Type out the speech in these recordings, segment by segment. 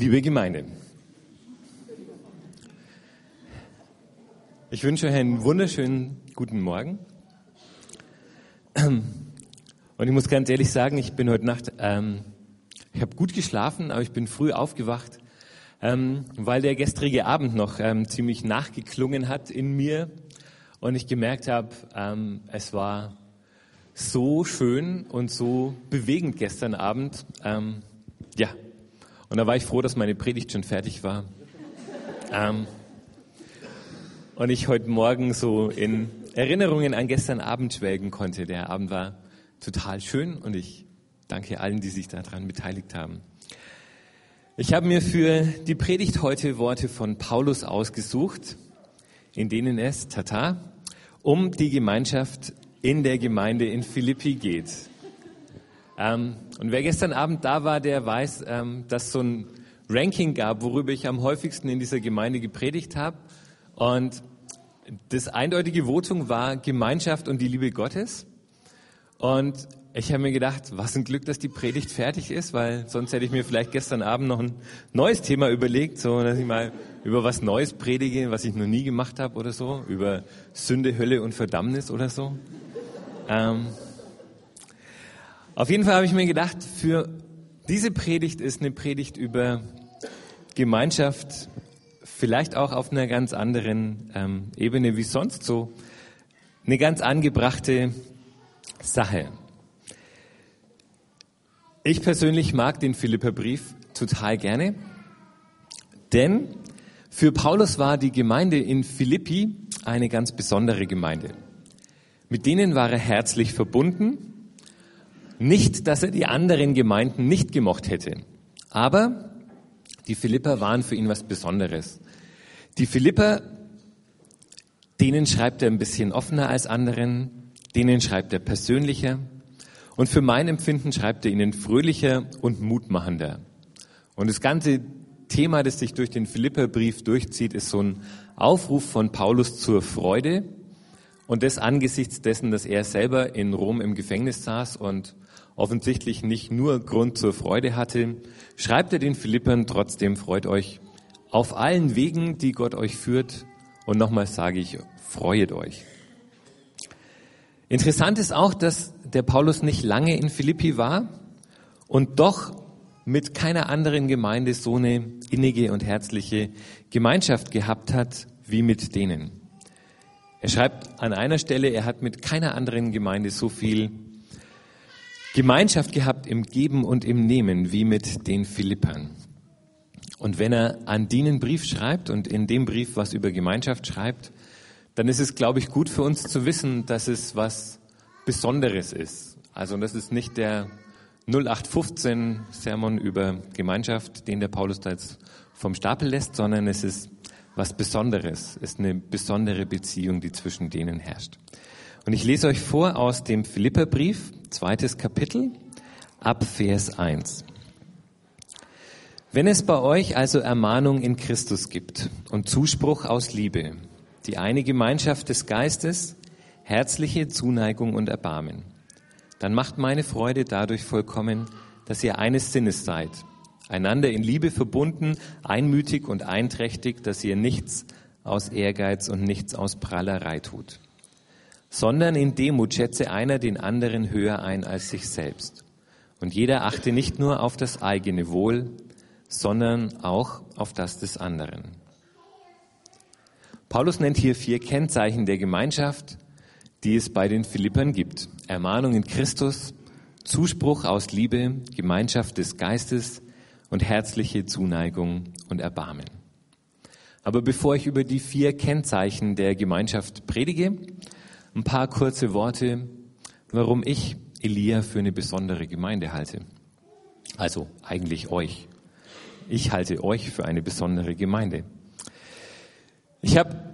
Liebe Gemeinde, ich wünsche euch einen wunderschönen guten Morgen. Und ich muss ganz ehrlich sagen, ich bin heute Nacht, ähm, ich habe gut geschlafen, aber ich bin früh aufgewacht, ähm, weil der gestrige Abend noch ähm, ziemlich nachgeklungen hat in mir und ich gemerkt habe, ähm, es war so schön und so bewegend gestern Abend. Ähm, ja, und da war ich froh, dass meine Predigt schon fertig war. Ähm, und ich heute Morgen so in Erinnerungen an gestern Abend schwelgen konnte. Der Abend war total schön und ich danke allen, die sich daran beteiligt haben. Ich habe mir für die Predigt heute Worte von Paulus ausgesucht, in denen es, tata, um die Gemeinschaft in der Gemeinde in Philippi geht. Ähm, und wer gestern Abend da war, der weiß, ähm, dass so ein Ranking gab, worüber ich am häufigsten in dieser Gemeinde gepredigt habe. Und das eindeutige Votum war Gemeinschaft und die Liebe Gottes. Und ich habe mir gedacht, was ein Glück, dass die Predigt fertig ist, weil sonst hätte ich mir vielleicht gestern Abend noch ein neues Thema überlegt, so dass ich mal über was Neues predige, was ich noch nie gemacht habe oder so, über Sünde, Hölle und Verdammnis oder so. Ähm, auf jeden Fall habe ich mir gedacht, für diese Predigt ist eine Predigt über Gemeinschaft, vielleicht auch auf einer ganz anderen ähm, Ebene wie sonst so, eine ganz angebrachte Sache. Ich persönlich mag den Philipperbrief total gerne, denn für Paulus war die Gemeinde in Philippi eine ganz besondere Gemeinde. Mit denen war er herzlich verbunden nicht, dass er die anderen Gemeinden nicht gemocht hätte, aber die Philipper waren für ihn was Besonderes. Die Philipper, denen schreibt er ein bisschen offener als anderen, denen schreibt er persönlicher und für mein Empfinden schreibt er ihnen fröhlicher und mutmachender. Und das ganze Thema, das sich durch den Philipperbrief durchzieht, ist so ein Aufruf von Paulus zur Freude und das angesichts dessen, dass er selber in Rom im Gefängnis saß und offensichtlich nicht nur Grund zur Freude hatte, schreibt er den Philippern trotzdem, freut euch auf allen Wegen, die Gott euch führt. Und nochmal sage ich, freuet euch. Interessant ist auch, dass der Paulus nicht lange in Philippi war und doch mit keiner anderen Gemeinde so eine innige und herzliche Gemeinschaft gehabt hat wie mit denen. Er schreibt an einer Stelle, er hat mit keiner anderen Gemeinde so viel Gemeinschaft gehabt im Geben und im Nehmen, wie mit den Philippern. Und wenn er an die einen Brief schreibt und in dem Brief was über Gemeinschaft schreibt, dann ist es, glaube ich, gut für uns zu wissen, dass es was Besonderes ist. Also das ist nicht der 0815 Sermon über Gemeinschaft, den der Paulus da jetzt vom Stapel lässt, sondern es ist was Besonderes, es ist eine besondere Beziehung, die zwischen denen herrscht. Und ich lese euch vor aus dem Philipperbrief, zweites Kapitel, ab Vers 1. Wenn es bei euch also Ermahnung in Christus gibt und Zuspruch aus Liebe, die eine Gemeinschaft des Geistes, herzliche Zuneigung und Erbarmen, dann macht meine Freude dadurch vollkommen, dass ihr eines Sinnes seid, einander in Liebe verbunden, einmütig und einträchtig, dass ihr nichts aus Ehrgeiz und nichts aus Prallerei tut sondern in Demut schätze einer den anderen höher ein als sich selbst. Und jeder achte nicht nur auf das eigene Wohl, sondern auch auf das des anderen. Paulus nennt hier vier Kennzeichen der Gemeinschaft, die es bei den Philippern gibt. Ermahnung in Christus, Zuspruch aus Liebe, Gemeinschaft des Geistes und herzliche Zuneigung und Erbarmen. Aber bevor ich über die vier Kennzeichen der Gemeinschaft predige, ein paar kurze Worte, warum ich Elia für eine besondere Gemeinde halte. Also eigentlich euch. Ich halte euch für eine besondere Gemeinde. Ich habe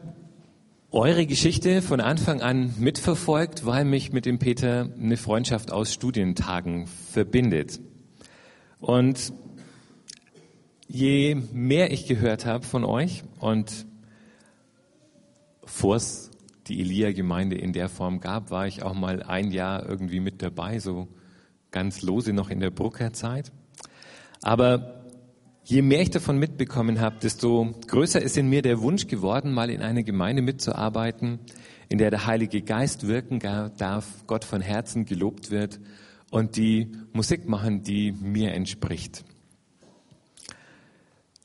eure Geschichte von Anfang an mitverfolgt, weil mich mit dem Peter eine Freundschaft aus Studientagen verbindet. Und je mehr ich gehört habe von euch und vors die Elia-Gemeinde in der Form gab, war ich auch mal ein Jahr irgendwie mit dabei, so ganz lose noch in der Bruckerzeit. Aber je mehr ich davon mitbekommen habe, desto größer ist in mir der Wunsch geworden, mal in einer Gemeinde mitzuarbeiten, in der der Heilige Geist wirken darf, Gott von Herzen gelobt wird und die Musik machen, die mir entspricht.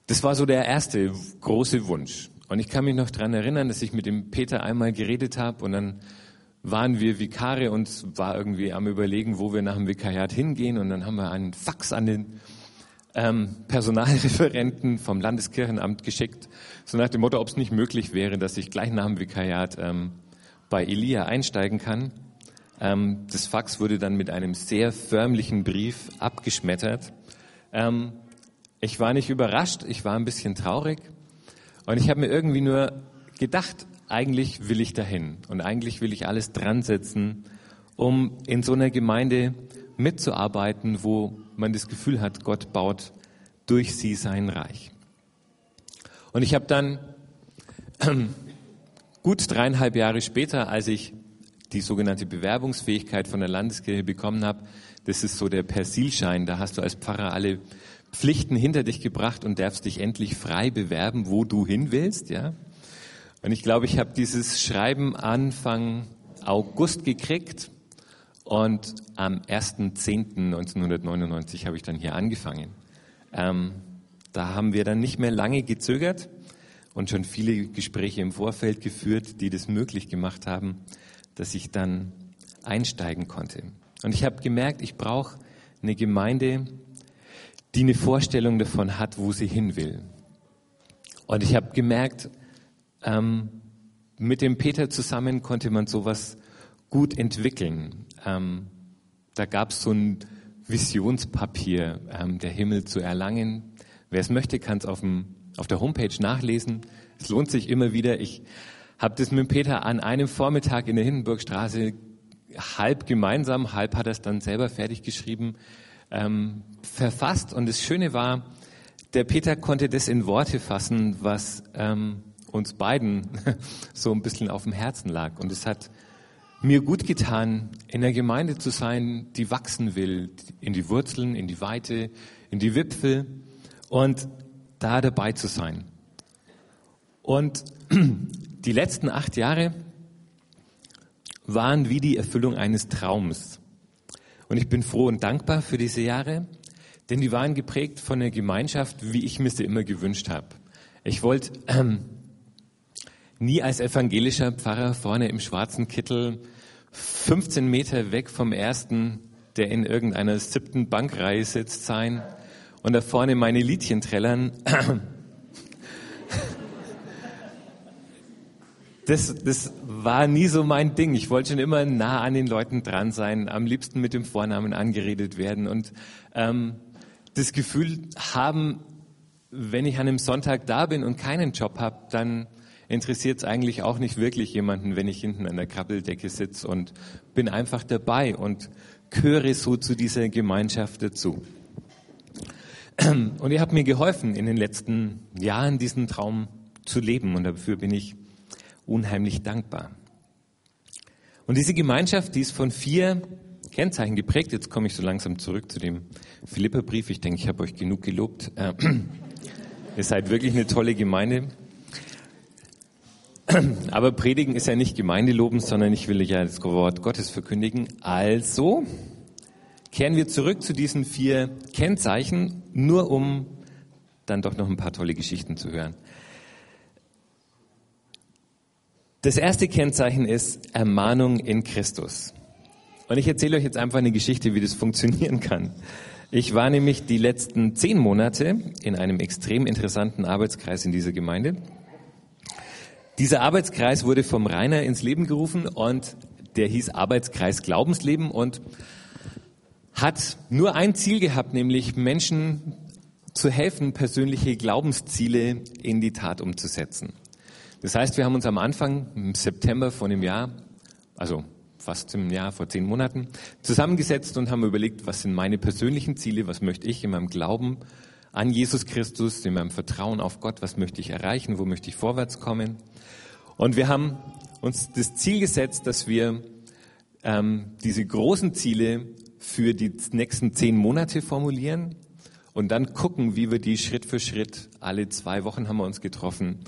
Das war so der erste große Wunsch. Und ich kann mich noch dran erinnern, dass ich mit dem Peter einmal geredet habe und dann waren wir Vikare und war irgendwie am überlegen, wo wir nach dem Vikariat hingehen und dann haben wir einen Fax an den ähm, Personalreferenten vom Landeskirchenamt geschickt, so nach dem Motto, ob es nicht möglich wäre, dass ich gleich nach dem Vikariat ähm, bei Elia einsteigen kann. Ähm, das Fax wurde dann mit einem sehr förmlichen Brief abgeschmettert. Ähm, ich war nicht überrascht, ich war ein bisschen traurig und ich habe mir irgendwie nur gedacht, eigentlich will ich dahin und eigentlich will ich alles dran setzen, um in so einer Gemeinde mitzuarbeiten, wo man das Gefühl hat, Gott baut durch sie sein Reich. Und ich habe dann gut dreieinhalb Jahre später, als ich die sogenannte Bewerbungsfähigkeit von der Landeskirche bekommen habe, das ist so der Persilschein, da hast du als Pfarrer alle Pflichten hinter dich gebracht und darfst dich endlich frei bewerben, wo du hin willst, ja. Und ich glaube, ich habe dieses Schreiben Anfang August gekriegt und am 1.10.1999 habe ich dann hier angefangen. Ähm, da haben wir dann nicht mehr lange gezögert und schon viele Gespräche im Vorfeld geführt, die das möglich gemacht haben, dass ich dann einsteigen konnte. Und ich habe gemerkt, ich brauche eine Gemeinde, die eine Vorstellung davon hat, wo sie hin will. Und ich habe gemerkt, ähm, mit dem Peter zusammen konnte man sowas gut entwickeln. Ähm, da gab es so ein Visionspapier, ähm, der Himmel zu erlangen. Wer es möchte, kann es auf, auf der Homepage nachlesen. Es lohnt sich immer wieder. Ich habe das mit Peter an einem Vormittag in der Hindenburgstraße halb gemeinsam, halb hat er es dann selber fertig geschrieben, ähm, verfasst. Und das Schöne war, der Peter konnte das in Worte fassen, was ähm, uns beiden so ein bisschen auf dem Herzen lag. Und es hat mir gut getan, in der Gemeinde zu sein, die wachsen will, in die Wurzeln, in die Weite, in die Wipfel und da dabei zu sein. Und die letzten acht Jahre waren wie die Erfüllung eines Traums. Und ich bin froh und dankbar für diese Jahre, denn die waren geprägt von einer Gemeinschaft, wie ich mir sie immer gewünscht habe. Ich wollte ähm, nie als evangelischer Pfarrer vorne im schwarzen Kittel 15 Meter weg vom ersten, der in irgendeiner siebten Bankreihe sitzt, sein und da vorne meine Liedchen trällern. Das, das war nie so mein Ding. Ich wollte schon immer nah an den Leuten dran sein, am liebsten mit dem Vornamen angeredet werden und ähm, das Gefühl haben, wenn ich an einem Sonntag da bin und keinen Job habe, dann interessiert es eigentlich auch nicht wirklich jemanden, wenn ich hinten an der Krabbeldecke sitze und bin einfach dabei und gehöre so zu dieser Gemeinschaft dazu. Und ihr habt mir geholfen, in den letzten Jahren diesen Traum zu leben und dafür bin ich unheimlich dankbar. Und diese Gemeinschaft, die ist von vier Kennzeichen geprägt. Jetzt komme ich so langsam zurück zu dem Philipperbrief. Ich denke, ich habe euch genug gelobt. Äh, ihr seid wirklich eine tolle Gemeinde. Aber Predigen ist ja nicht Gemeindeloben, sondern ich will ja das Wort Gottes verkündigen. Also kehren wir zurück zu diesen vier Kennzeichen, nur um dann doch noch ein paar tolle Geschichten zu hören. Das erste Kennzeichen ist Ermahnung in Christus. Und ich erzähle euch jetzt einfach eine Geschichte, wie das funktionieren kann. Ich war nämlich die letzten zehn Monate in einem extrem interessanten Arbeitskreis in dieser Gemeinde. Dieser Arbeitskreis wurde vom Rainer ins Leben gerufen und der hieß Arbeitskreis Glaubensleben und hat nur ein Ziel gehabt, nämlich Menschen zu helfen, persönliche Glaubensziele in die Tat umzusetzen. Das heißt, wir haben uns am Anfang im September von dem Jahr, also fast im Jahr vor zehn Monaten, zusammengesetzt und haben überlegt, was sind meine persönlichen Ziele, was möchte ich in meinem Glauben an Jesus Christus, in meinem Vertrauen auf Gott, was möchte ich erreichen, wo möchte ich vorwärts kommen. Und wir haben uns das Ziel gesetzt, dass wir ähm, diese großen Ziele für die nächsten zehn Monate formulieren und dann gucken, wie wir die Schritt für Schritt, alle zwei Wochen haben wir uns getroffen,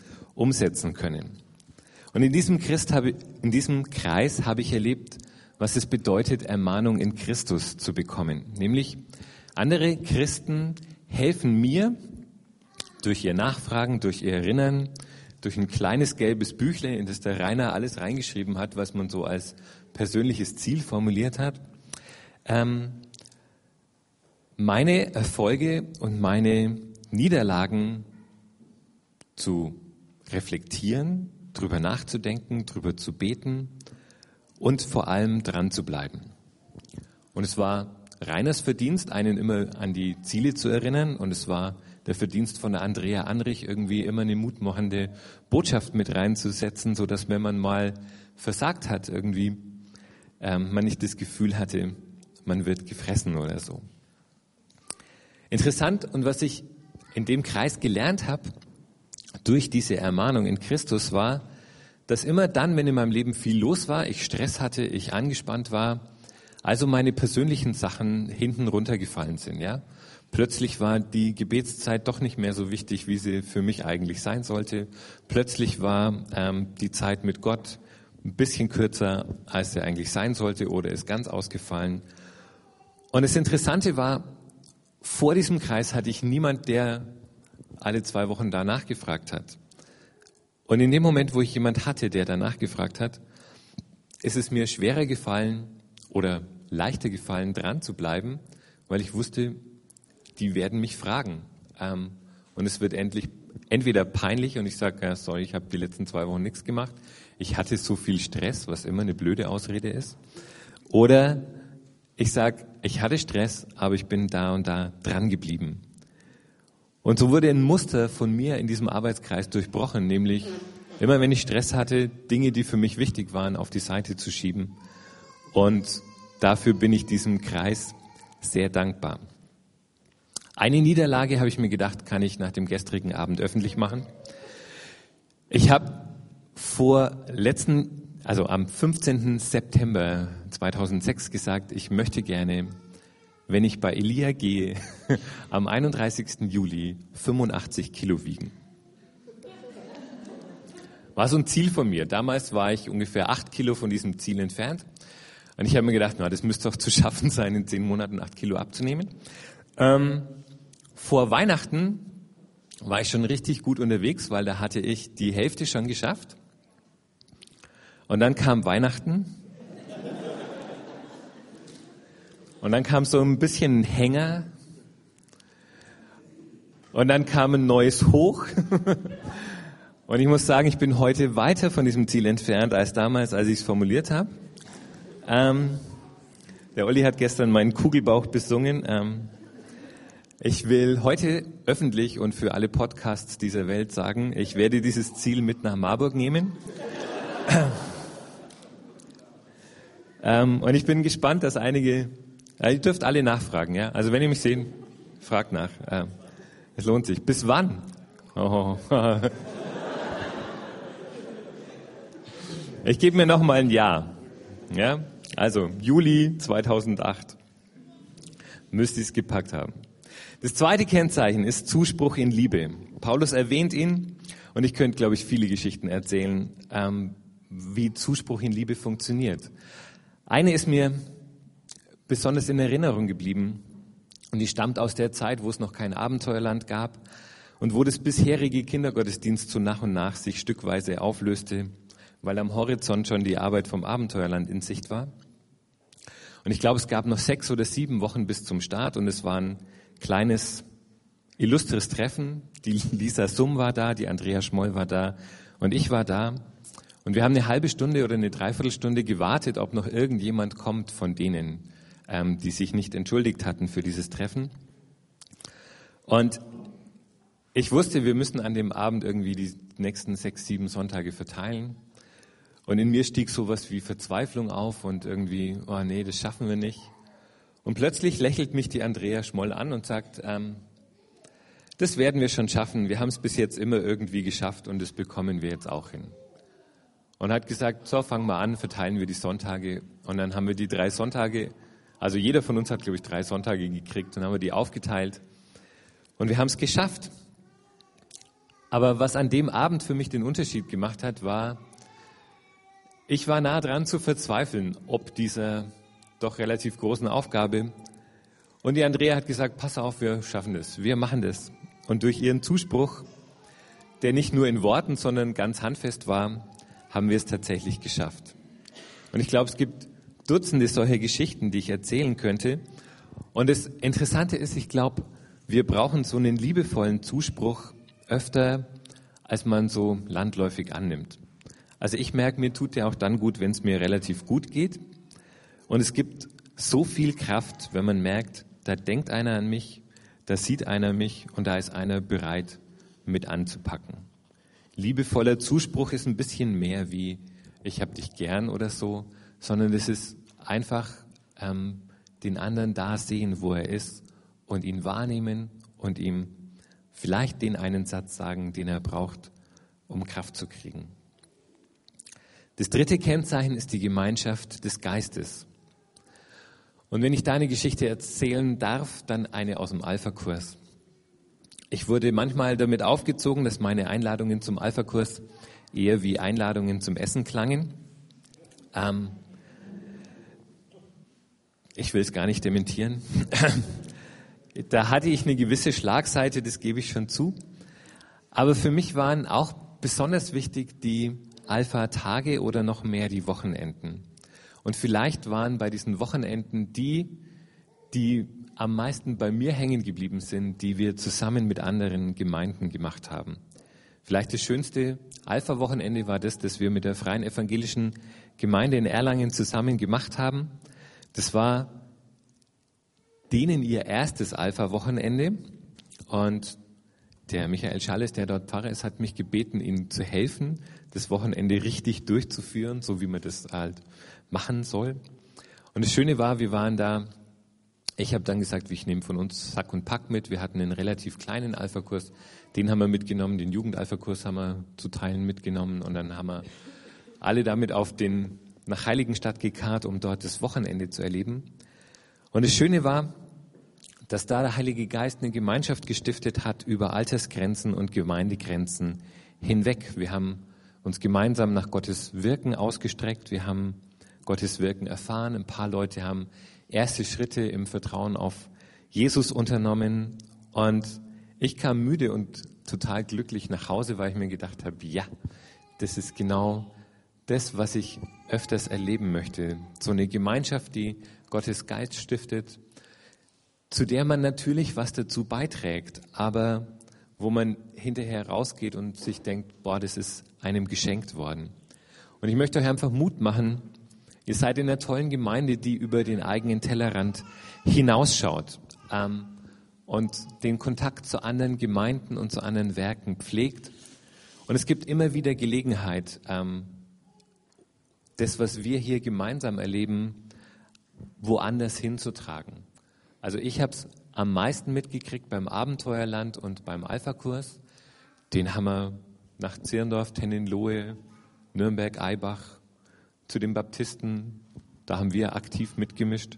umsetzen können. Und in diesem, Christ habe, in diesem Kreis habe ich erlebt, was es bedeutet, Ermahnung in Christus zu bekommen. Nämlich andere Christen helfen mir durch ihr Nachfragen, durch ihr Erinnern, durch ein kleines gelbes Büchle, in das der Rainer alles reingeschrieben hat, was man so als persönliches Ziel formuliert hat, ähm, meine Erfolge und meine Niederlagen zu reflektieren, drüber nachzudenken, drüber zu beten und vor allem dran zu bleiben. Und es war Reiners Verdienst, einen immer an die Ziele zu erinnern und es war der Verdienst von der Andrea Anrich, irgendwie immer eine mutmachende Botschaft mit reinzusetzen, so dass wenn man mal versagt hat, irgendwie ähm, man nicht das Gefühl hatte, man wird gefressen oder so. Interessant und was ich in dem Kreis gelernt habe durch diese Ermahnung in Christus war, dass immer dann, wenn in meinem Leben viel los war, ich Stress hatte, ich angespannt war, also meine persönlichen Sachen hinten runtergefallen sind, ja. Plötzlich war die Gebetszeit doch nicht mehr so wichtig, wie sie für mich eigentlich sein sollte. Plötzlich war ähm, die Zeit mit Gott ein bisschen kürzer, als sie eigentlich sein sollte oder ist ganz ausgefallen. Und das Interessante war, vor diesem Kreis hatte ich niemand, der alle zwei Wochen danach gefragt hat. Und in dem Moment, wo ich jemand hatte, der danach gefragt hat, ist es mir schwerer gefallen oder leichter gefallen, dran zu bleiben, weil ich wusste, die werden mich fragen. Ähm, und es wird endlich entweder peinlich und ich sage, ja, sorry, ich habe die letzten zwei Wochen nichts gemacht. Ich hatte so viel Stress, was immer eine blöde Ausrede ist. Oder ich sage, ich hatte Stress, aber ich bin da und da dran geblieben. Und so wurde ein Muster von mir in diesem Arbeitskreis durchbrochen, nämlich immer wenn ich Stress hatte, Dinge, die für mich wichtig waren, auf die Seite zu schieben. Und dafür bin ich diesem Kreis sehr dankbar. Eine Niederlage, habe ich mir gedacht, kann ich nach dem gestrigen Abend öffentlich machen. Ich habe vor letzten, also am 15. September 2006 gesagt, ich möchte gerne, wenn ich bei Elia gehe, am 31. Juli 85 Kilo wiegen. War so ein Ziel von mir. Damals war ich ungefähr acht Kilo von diesem Ziel entfernt. Und ich habe mir gedacht, na, das müsste doch zu schaffen sein, in zehn Monaten acht Kilo abzunehmen. Ähm, vor Weihnachten war ich schon richtig gut unterwegs, weil da hatte ich die Hälfte schon geschafft. Und dann kam Weihnachten. Und dann kam so ein bisschen Hänger. Und dann kam ein neues Hoch. Und ich muss sagen, ich bin heute weiter von diesem Ziel entfernt als damals, als ich es formuliert habe. Ähm, der Olli hat gestern meinen Kugelbauch besungen. Ähm, ich will heute öffentlich und für alle Podcasts dieser Welt sagen, ich werde dieses Ziel mit nach Marburg nehmen. ähm, und ich bin gespannt, dass einige, äh, ihr dürft alle nachfragen, ja. Also wenn ihr mich sehen, fragt nach. Äh, es lohnt sich. Bis wann? Oh. ich gebe mir noch mal ein Jahr. Ja, also Juli 2008 müsste ich es gepackt haben. Das zweite Kennzeichen ist Zuspruch in Liebe. Paulus erwähnt ihn und ich könnte, glaube ich, viele Geschichten erzählen, ähm, wie Zuspruch in Liebe funktioniert. Eine ist mir besonders in Erinnerung geblieben und die stammt aus der Zeit, wo es noch kein Abenteuerland gab und wo das bisherige Kindergottesdienst so nach und nach sich stückweise auflöste, weil am Horizont schon die Arbeit vom Abenteuerland in Sicht war. Und ich glaube, es gab noch sechs oder sieben Wochen bis zum Start und es waren kleines, illustres Treffen. Die Lisa Summ war da, die Andrea Schmoll war da und ich war da. Und wir haben eine halbe Stunde oder eine Dreiviertelstunde gewartet, ob noch irgendjemand kommt von denen, ähm, die sich nicht entschuldigt hatten für dieses Treffen. Und ich wusste, wir müssen an dem Abend irgendwie die nächsten sechs, sieben Sonntage verteilen. Und in mir stieg sowas wie Verzweiflung auf und irgendwie, oh nee, das schaffen wir nicht. Und plötzlich lächelt mich die Andrea Schmoll an und sagt, ähm, das werden wir schon schaffen. Wir haben es bis jetzt immer irgendwie geschafft und das bekommen wir jetzt auch hin. Und hat gesagt, so, fangen wir an, verteilen wir die Sonntage. Und dann haben wir die drei Sonntage, also jeder von uns hat, glaube ich, drei Sonntage gekriegt und haben wir die aufgeteilt. Und wir haben es geschafft. Aber was an dem Abend für mich den Unterschied gemacht hat, war, ich war nah dran zu verzweifeln, ob dieser doch relativ großen Aufgabe. Und die Andrea hat gesagt, pass auf, wir schaffen das, wir machen das. Und durch ihren Zuspruch, der nicht nur in Worten, sondern ganz handfest war, haben wir es tatsächlich geschafft. Und ich glaube, es gibt Dutzende solcher Geschichten, die ich erzählen könnte. Und das Interessante ist, ich glaube, wir brauchen so einen liebevollen Zuspruch öfter, als man so landläufig annimmt. Also ich merke, mir tut der auch dann gut, wenn es mir relativ gut geht. Und es gibt so viel Kraft, wenn man merkt, da denkt einer an mich, da sieht einer mich und da ist einer bereit, mit anzupacken. Liebevoller Zuspruch ist ein bisschen mehr wie ich hab dich gern oder so, sondern es ist einfach ähm, den anderen da sehen, wo er ist und ihn wahrnehmen und ihm vielleicht den einen Satz sagen, den er braucht, um Kraft zu kriegen. Das dritte Kennzeichen ist die Gemeinschaft des Geistes. Und wenn ich deine Geschichte erzählen darf, dann eine aus dem Alpha-Kurs. Ich wurde manchmal damit aufgezogen, dass meine Einladungen zum Alpha-Kurs eher wie Einladungen zum Essen klangen. Ähm, ich will es gar nicht dementieren. da hatte ich eine gewisse Schlagseite, das gebe ich schon zu. Aber für mich waren auch besonders wichtig die Alpha-Tage oder noch mehr die Wochenenden. Und vielleicht waren bei diesen Wochenenden die, die am meisten bei mir hängen geblieben sind, die wir zusammen mit anderen Gemeinden gemacht haben. Vielleicht das schönste Alpha-Wochenende war das, das wir mit der Freien Evangelischen Gemeinde in Erlangen zusammen gemacht haben. Das war denen ihr erstes Alpha-Wochenende und der Michael Schalles, der dort Pfarrer ist, hat mich gebeten, ihnen zu helfen, das Wochenende richtig durchzuführen, so wie man das halt machen soll. Und das Schöne war, wir waren da, ich habe dann gesagt, ich nehme von uns Sack und Pack mit. Wir hatten einen relativ kleinen Alpha-Kurs, den haben wir mitgenommen, den Jugend-Alpha-Kurs haben wir zu Teilen mitgenommen und dann haben wir alle damit auf den nach Heiligenstadt gekarrt, um dort das Wochenende zu erleben. Und das Schöne war, dass da der Heilige Geist eine Gemeinschaft gestiftet hat über Altersgrenzen und Gemeindegrenzen hinweg. Wir haben uns gemeinsam nach Gottes Wirken ausgestreckt. Wir haben Gottes Wirken erfahren. Ein paar Leute haben erste Schritte im Vertrauen auf Jesus unternommen. Und ich kam müde und total glücklich nach Hause, weil ich mir gedacht habe, ja, das ist genau das, was ich öfters erleben möchte. So eine Gemeinschaft, die Gottes Geist stiftet, zu der man natürlich was dazu beiträgt, aber wo man hinterher rausgeht und sich denkt, boah, das ist einem geschenkt worden. Und ich möchte euch einfach Mut machen. Ihr seid in einer tollen Gemeinde, die über den eigenen Tellerrand hinausschaut ähm, und den Kontakt zu anderen Gemeinden und zu anderen Werken pflegt. Und es gibt immer wieder Gelegenheit, ähm, das, was wir hier gemeinsam erleben, woanders hinzutragen. Also ich habe es am meisten mitgekriegt beim Abenteuerland und beim Alpha-Kurs. Den haben wir nach Zirndorf, Tennenlohe, Nürnberg, Eibach, zu den Baptisten, da haben wir aktiv mitgemischt.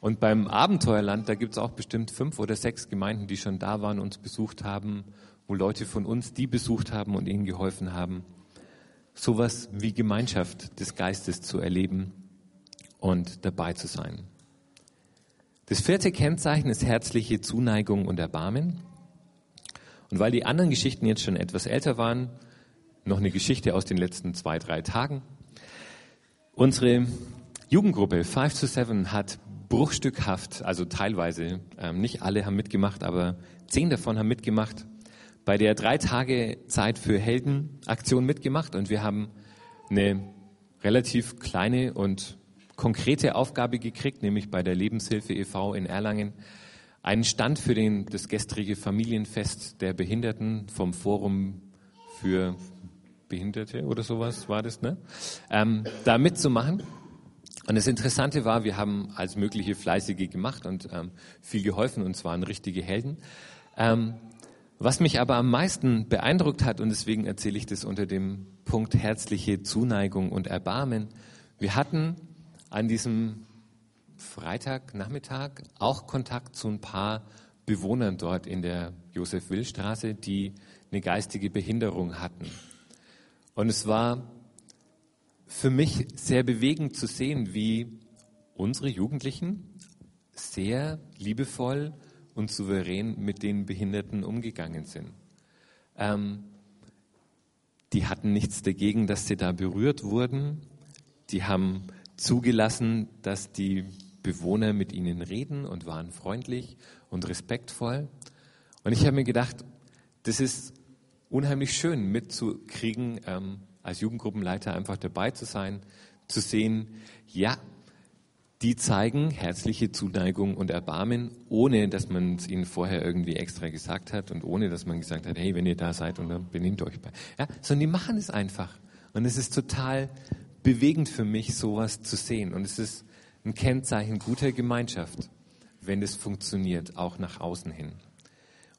Und beim Abenteuerland, da gibt es auch bestimmt fünf oder sechs Gemeinden, die schon da waren, uns besucht haben, wo Leute von uns die besucht haben und ihnen geholfen haben, sowas wie Gemeinschaft des Geistes zu erleben und dabei zu sein. Das vierte Kennzeichen ist herzliche Zuneigung und Erbarmen. Und weil die anderen Geschichten jetzt schon etwas älter waren, noch eine Geschichte aus den letzten zwei, drei Tagen. Unsere Jugendgruppe 5 to 7 hat bruchstückhaft, also teilweise, ähm, nicht alle haben mitgemacht, aber zehn davon haben mitgemacht, bei der drei Tage Zeit für Helden Aktion mitgemacht und wir haben eine relativ kleine und konkrete Aufgabe gekriegt, nämlich bei der Lebenshilfe e.V. in Erlangen einen Stand für den, das gestrige Familienfest der Behinderten vom Forum für Behinderte oder sowas war das, ne? Ähm, da mitzumachen. Und das Interessante war, wir haben als mögliche Fleißige gemacht und ähm, viel geholfen und es waren richtige Helden. Ähm, was mich aber am meisten beeindruckt hat, und deswegen erzähle ich das unter dem Punkt herzliche Zuneigung und Erbarmen, wir hatten an diesem Freitagnachmittag auch Kontakt zu ein paar Bewohnern dort in der Josef-Will-Straße, die eine geistige Behinderung hatten. Und es war für mich sehr bewegend zu sehen, wie unsere Jugendlichen sehr liebevoll und souverän mit den Behinderten umgegangen sind. Ähm, die hatten nichts dagegen, dass sie da berührt wurden. Die haben zugelassen, dass die Bewohner mit ihnen reden und waren freundlich und respektvoll. Und ich habe mir gedacht, das ist unheimlich schön mitzukriegen, ähm, als Jugendgruppenleiter einfach dabei zu sein, zu sehen, ja, die zeigen herzliche Zuneigung und Erbarmen, ohne dass man es ihnen vorher irgendwie extra gesagt hat und ohne dass man gesagt hat, hey, wenn ihr da seid und dann benehmt euch bei. Ja, sondern die machen es einfach. Und es ist total bewegend für mich, sowas zu sehen. Und es ist ein Kennzeichen guter Gemeinschaft, wenn es funktioniert, auch nach außen hin.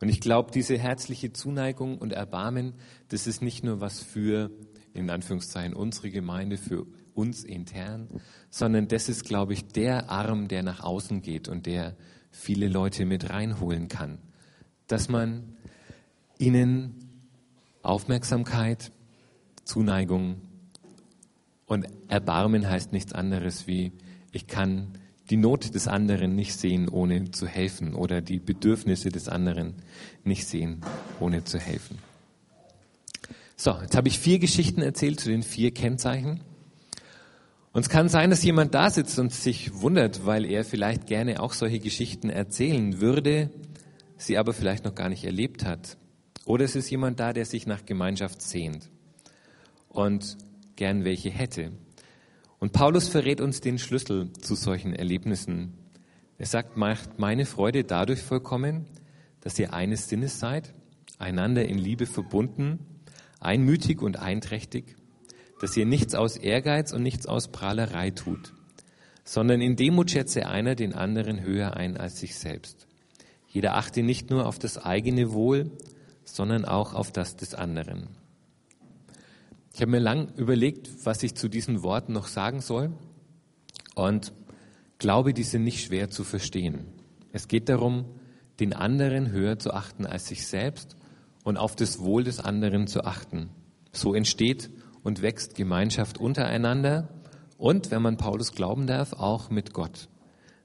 Und ich glaube, diese herzliche Zuneigung und Erbarmen, das ist nicht nur was für, in Anführungszeichen, unsere Gemeinde, für uns intern, sondern das ist, glaube ich, der Arm, der nach außen geht und der viele Leute mit reinholen kann. Dass man ihnen Aufmerksamkeit, Zuneigung und Erbarmen heißt nichts anderes wie, ich kann die Not des anderen nicht sehen, ohne zu helfen oder die Bedürfnisse des anderen nicht sehen, ohne zu helfen. So, jetzt habe ich vier Geschichten erzählt zu den vier Kennzeichen. Und es kann sein, dass jemand da sitzt und sich wundert, weil er vielleicht gerne auch solche Geschichten erzählen würde, sie aber vielleicht noch gar nicht erlebt hat. Oder es ist jemand da, der sich nach Gemeinschaft sehnt und gern welche hätte. Und Paulus verrät uns den Schlüssel zu solchen Erlebnissen. Er sagt, macht meine Freude dadurch vollkommen, dass ihr eines Sinnes seid, einander in Liebe verbunden, einmütig und einträchtig, dass ihr nichts aus Ehrgeiz und nichts aus Prahlerei tut, sondern in Demut schätze einer den anderen höher ein als sich selbst. Jeder achte nicht nur auf das eigene Wohl, sondern auch auf das des anderen. Ich habe mir lang überlegt, was ich zu diesen Worten noch sagen soll und glaube, die sind nicht schwer zu verstehen. Es geht darum, den anderen höher zu achten als sich selbst und auf das Wohl des anderen zu achten. So entsteht und wächst Gemeinschaft untereinander und, wenn man Paulus glauben darf, auch mit Gott.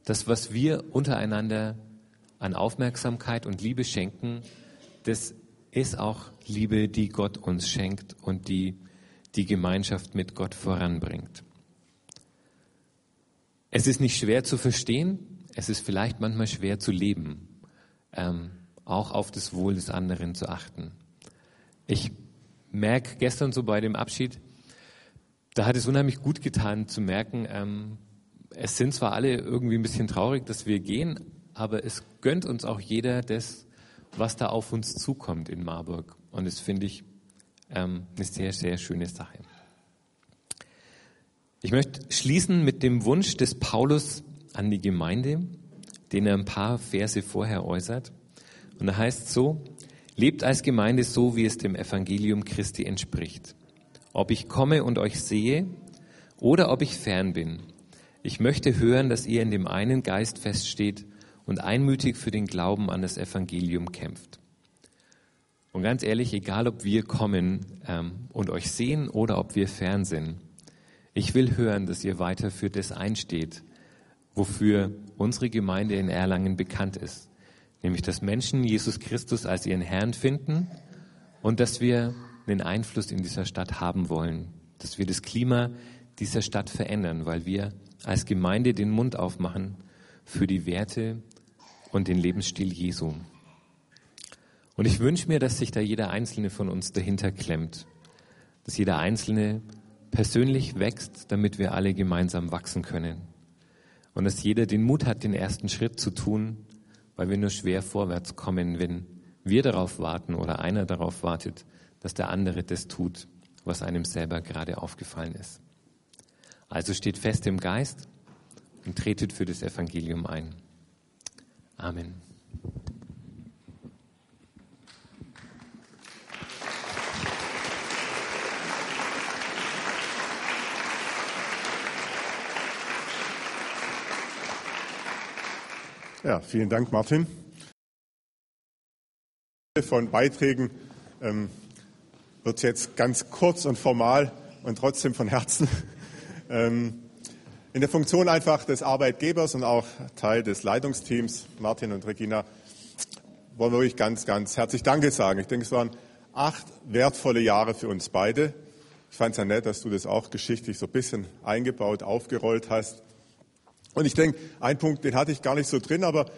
Das, was wir untereinander an Aufmerksamkeit und Liebe schenken, das ist auch Liebe, die Gott uns schenkt und die die Gemeinschaft mit Gott voranbringt. Es ist nicht schwer zu verstehen, es ist vielleicht manchmal schwer zu leben, ähm, auch auf das Wohl des anderen zu achten. Ich merke gestern so bei dem Abschied, da hat es unheimlich gut getan zu merken, ähm, es sind zwar alle irgendwie ein bisschen traurig, dass wir gehen, aber es gönnt uns auch jeder das, was da auf uns zukommt in Marburg. Und das finde ich ähm, eine sehr, sehr schöne Sache. Ich möchte schließen mit dem Wunsch des Paulus an die Gemeinde, den er ein paar Verse vorher äußert. Und da heißt so, Lebt als Gemeinde so, wie es dem Evangelium Christi entspricht. Ob ich komme und euch sehe oder ob ich fern bin. Ich möchte hören, dass ihr in dem einen Geist feststeht und einmütig für den Glauben an das Evangelium kämpft. Und ganz ehrlich, egal ob wir kommen ähm, und euch sehen oder ob wir fern sind, ich will hören, dass ihr weiter für das einsteht, wofür unsere Gemeinde in Erlangen bekannt ist nämlich dass Menschen Jesus Christus als ihren Herrn finden und dass wir einen Einfluss in dieser Stadt haben wollen, dass wir das Klima dieser Stadt verändern, weil wir als Gemeinde den Mund aufmachen für die Werte und den Lebensstil Jesu. Und ich wünsche mir, dass sich da jeder Einzelne von uns dahinter klemmt, dass jeder Einzelne persönlich wächst, damit wir alle gemeinsam wachsen können. Und dass jeder den Mut hat, den ersten Schritt zu tun weil wir nur schwer vorwärts kommen, wenn wir darauf warten oder einer darauf wartet, dass der andere das tut, was einem selber gerade aufgefallen ist. Also steht fest im Geist und tretet für das Evangelium ein. Amen. Ja, vielen Dank, Martin. von Beiträgen ähm, wird jetzt ganz kurz und formal und trotzdem von Herzen. Ähm, in der Funktion einfach des Arbeitgebers und auch Teil des Leitungsteams, Martin und Regina, wollen wir euch ganz, ganz herzlich Danke sagen. Ich denke, es waren acht wertvolle Jahre für uns beide. Ich fand es ja nett, dass du das auch geschichtlich so ein bisschen eingebaut, aufgerollt hast. Und ich denke, ein Punkt, den hatte ich gar nicht so drin, aber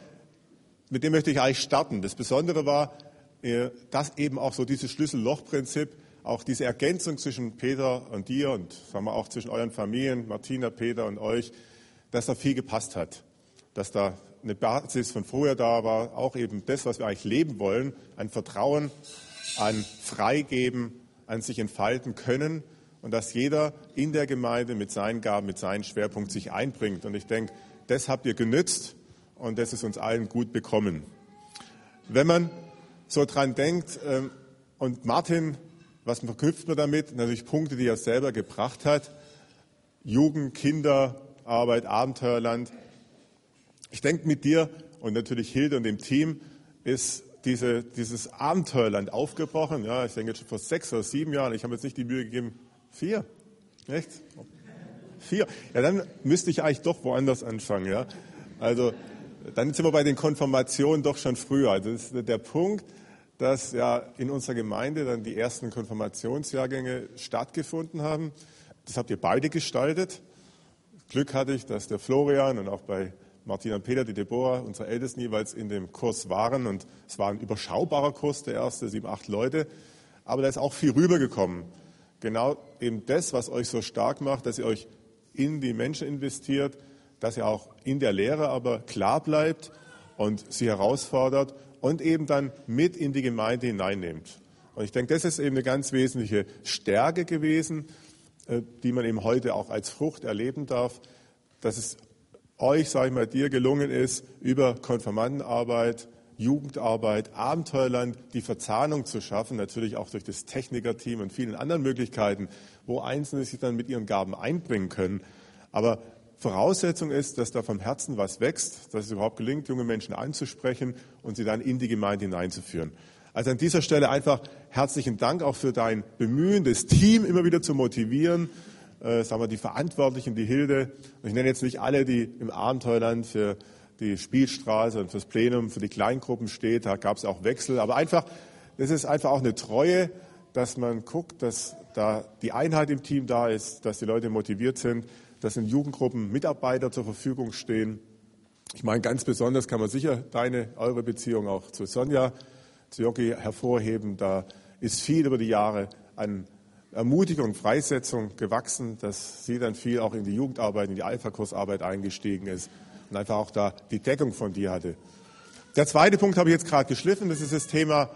mit dem möchte ich eigentlich starten. Das Besondere war, äh, dass eben auch so dieses Schlüssel-Loch-Prinzip, auch diese Ergänzung zwischen Peter und dir und sagen wir auch zwischen euren Familien, Martina, Peter und euch, dass da viel gepasst hat. Dass da eine Basis von vorher da war, auch eben das, was wir eigentlich leben wollen, ein Vertrauen, ein Freigeben, ein sich entfalten können und dass jeder in der Gemeinde mit seinen Gaben, mit seinem Schwerpunkt sich einbringt. Und ich denke, das habt ihr genützt und das ist uns allen gut bekommen. Wenn man so dran denkt. Ähm, und Martin, was verknüpft man damit? Natürlich Punkte, die er selber gebracht hat. Jugend, Kinder, Arbeit, Abenteuerland. Ich denke, mit dir und natürlich Hilde und dem Team ist diese, dieses Abenteuerland aufgebrochen. Ja, ich denke jetzt schon vor sechs oder sieben Jahren. Ich habe jetzt nicht die Mühe gegeben. Vier. Echt? Vier. Ja, dann müsste ich eigentlich doch woanders anfangen. Ja, also dann sind wir bei den Konfirmationen doch schon früher. Also das ist der Punkt, dass ja in unserer Gemeinde dann die ersten Konfirmationsjahrgänge stattgefunden haben. Das habt ihr beide gestaltet. Glück hatte ich, dass der Florian und auch bei Martina und Peter, die Deborah, unsere Ältesten jeweils in dem Kurs waren. Und es war ein überschaubarer Kurs, der erste, sieben, acht Leute. Aber da ist auch viel rübergekommen. Genau eben das, was euch so stark macht, dass ihr euch in die Menschen investiert, dass ihr auch in der Lehre aber klar bleibt und sie herausfordert und eben dann mit in die Gemeinde hineinnimmt. Und ich denke, das ist eben eine ganz wesentliche Stärke gewesen, äh, die man eben heute auch als Frucht erleben darf, dass es euch, sage ich mal, dir gelungen ist, über Konfirmandenarbeit, Jugendarbeit, Abenteuerland die Verzahnung zu schaffen, natürlich auch durch das Technikerteam und vielen anderen Möglichkeiten, wo Einzelne sich dann mit ihren Gaben einbringen können. Aber Voraussetzung ist, dass da vom Herzen was wächst, dass es überhaupt gelingt, junge Menschen anzusprechen und sie dann in die Gemeinde hineinzuführen. Also an dieser Stelle einfach herzlichen Dank auch für dein Bemühen, das Team immer wieder zu motivieren, äh, sagen wir die Verantwortlichen, die Hilde. Und ich nenne jetzt nicht alle, die im Abenteuerland für die Spielstraße und fürs Plenum, für die Kleingruppen steht. Da gab es auch Wechsel. Aber einfach, das ist einfach auch eine Treue, dass man guckt, dass da die Einheit im Team da ist, dass die Leute motiviert sind, dass in Jugendgruppen Mitarbeiter zur Verfügung stehen. Ich meine, ganz besonders kann man sicher deine, eure Beziehung auch zu Sonja, zu Jogi hervorheben. Da ist viel über die Jahre an Ermutigung Freisetzung gewachsen, dass sie dann viel auch in die Jugendarbeit, in die Alpha-Kursarbeit eingestiegen ist und einfach auch da die Deckung von dir hatte. Der zweite Punkt habe ich jetzt gerade geschliffen, das ist das Thema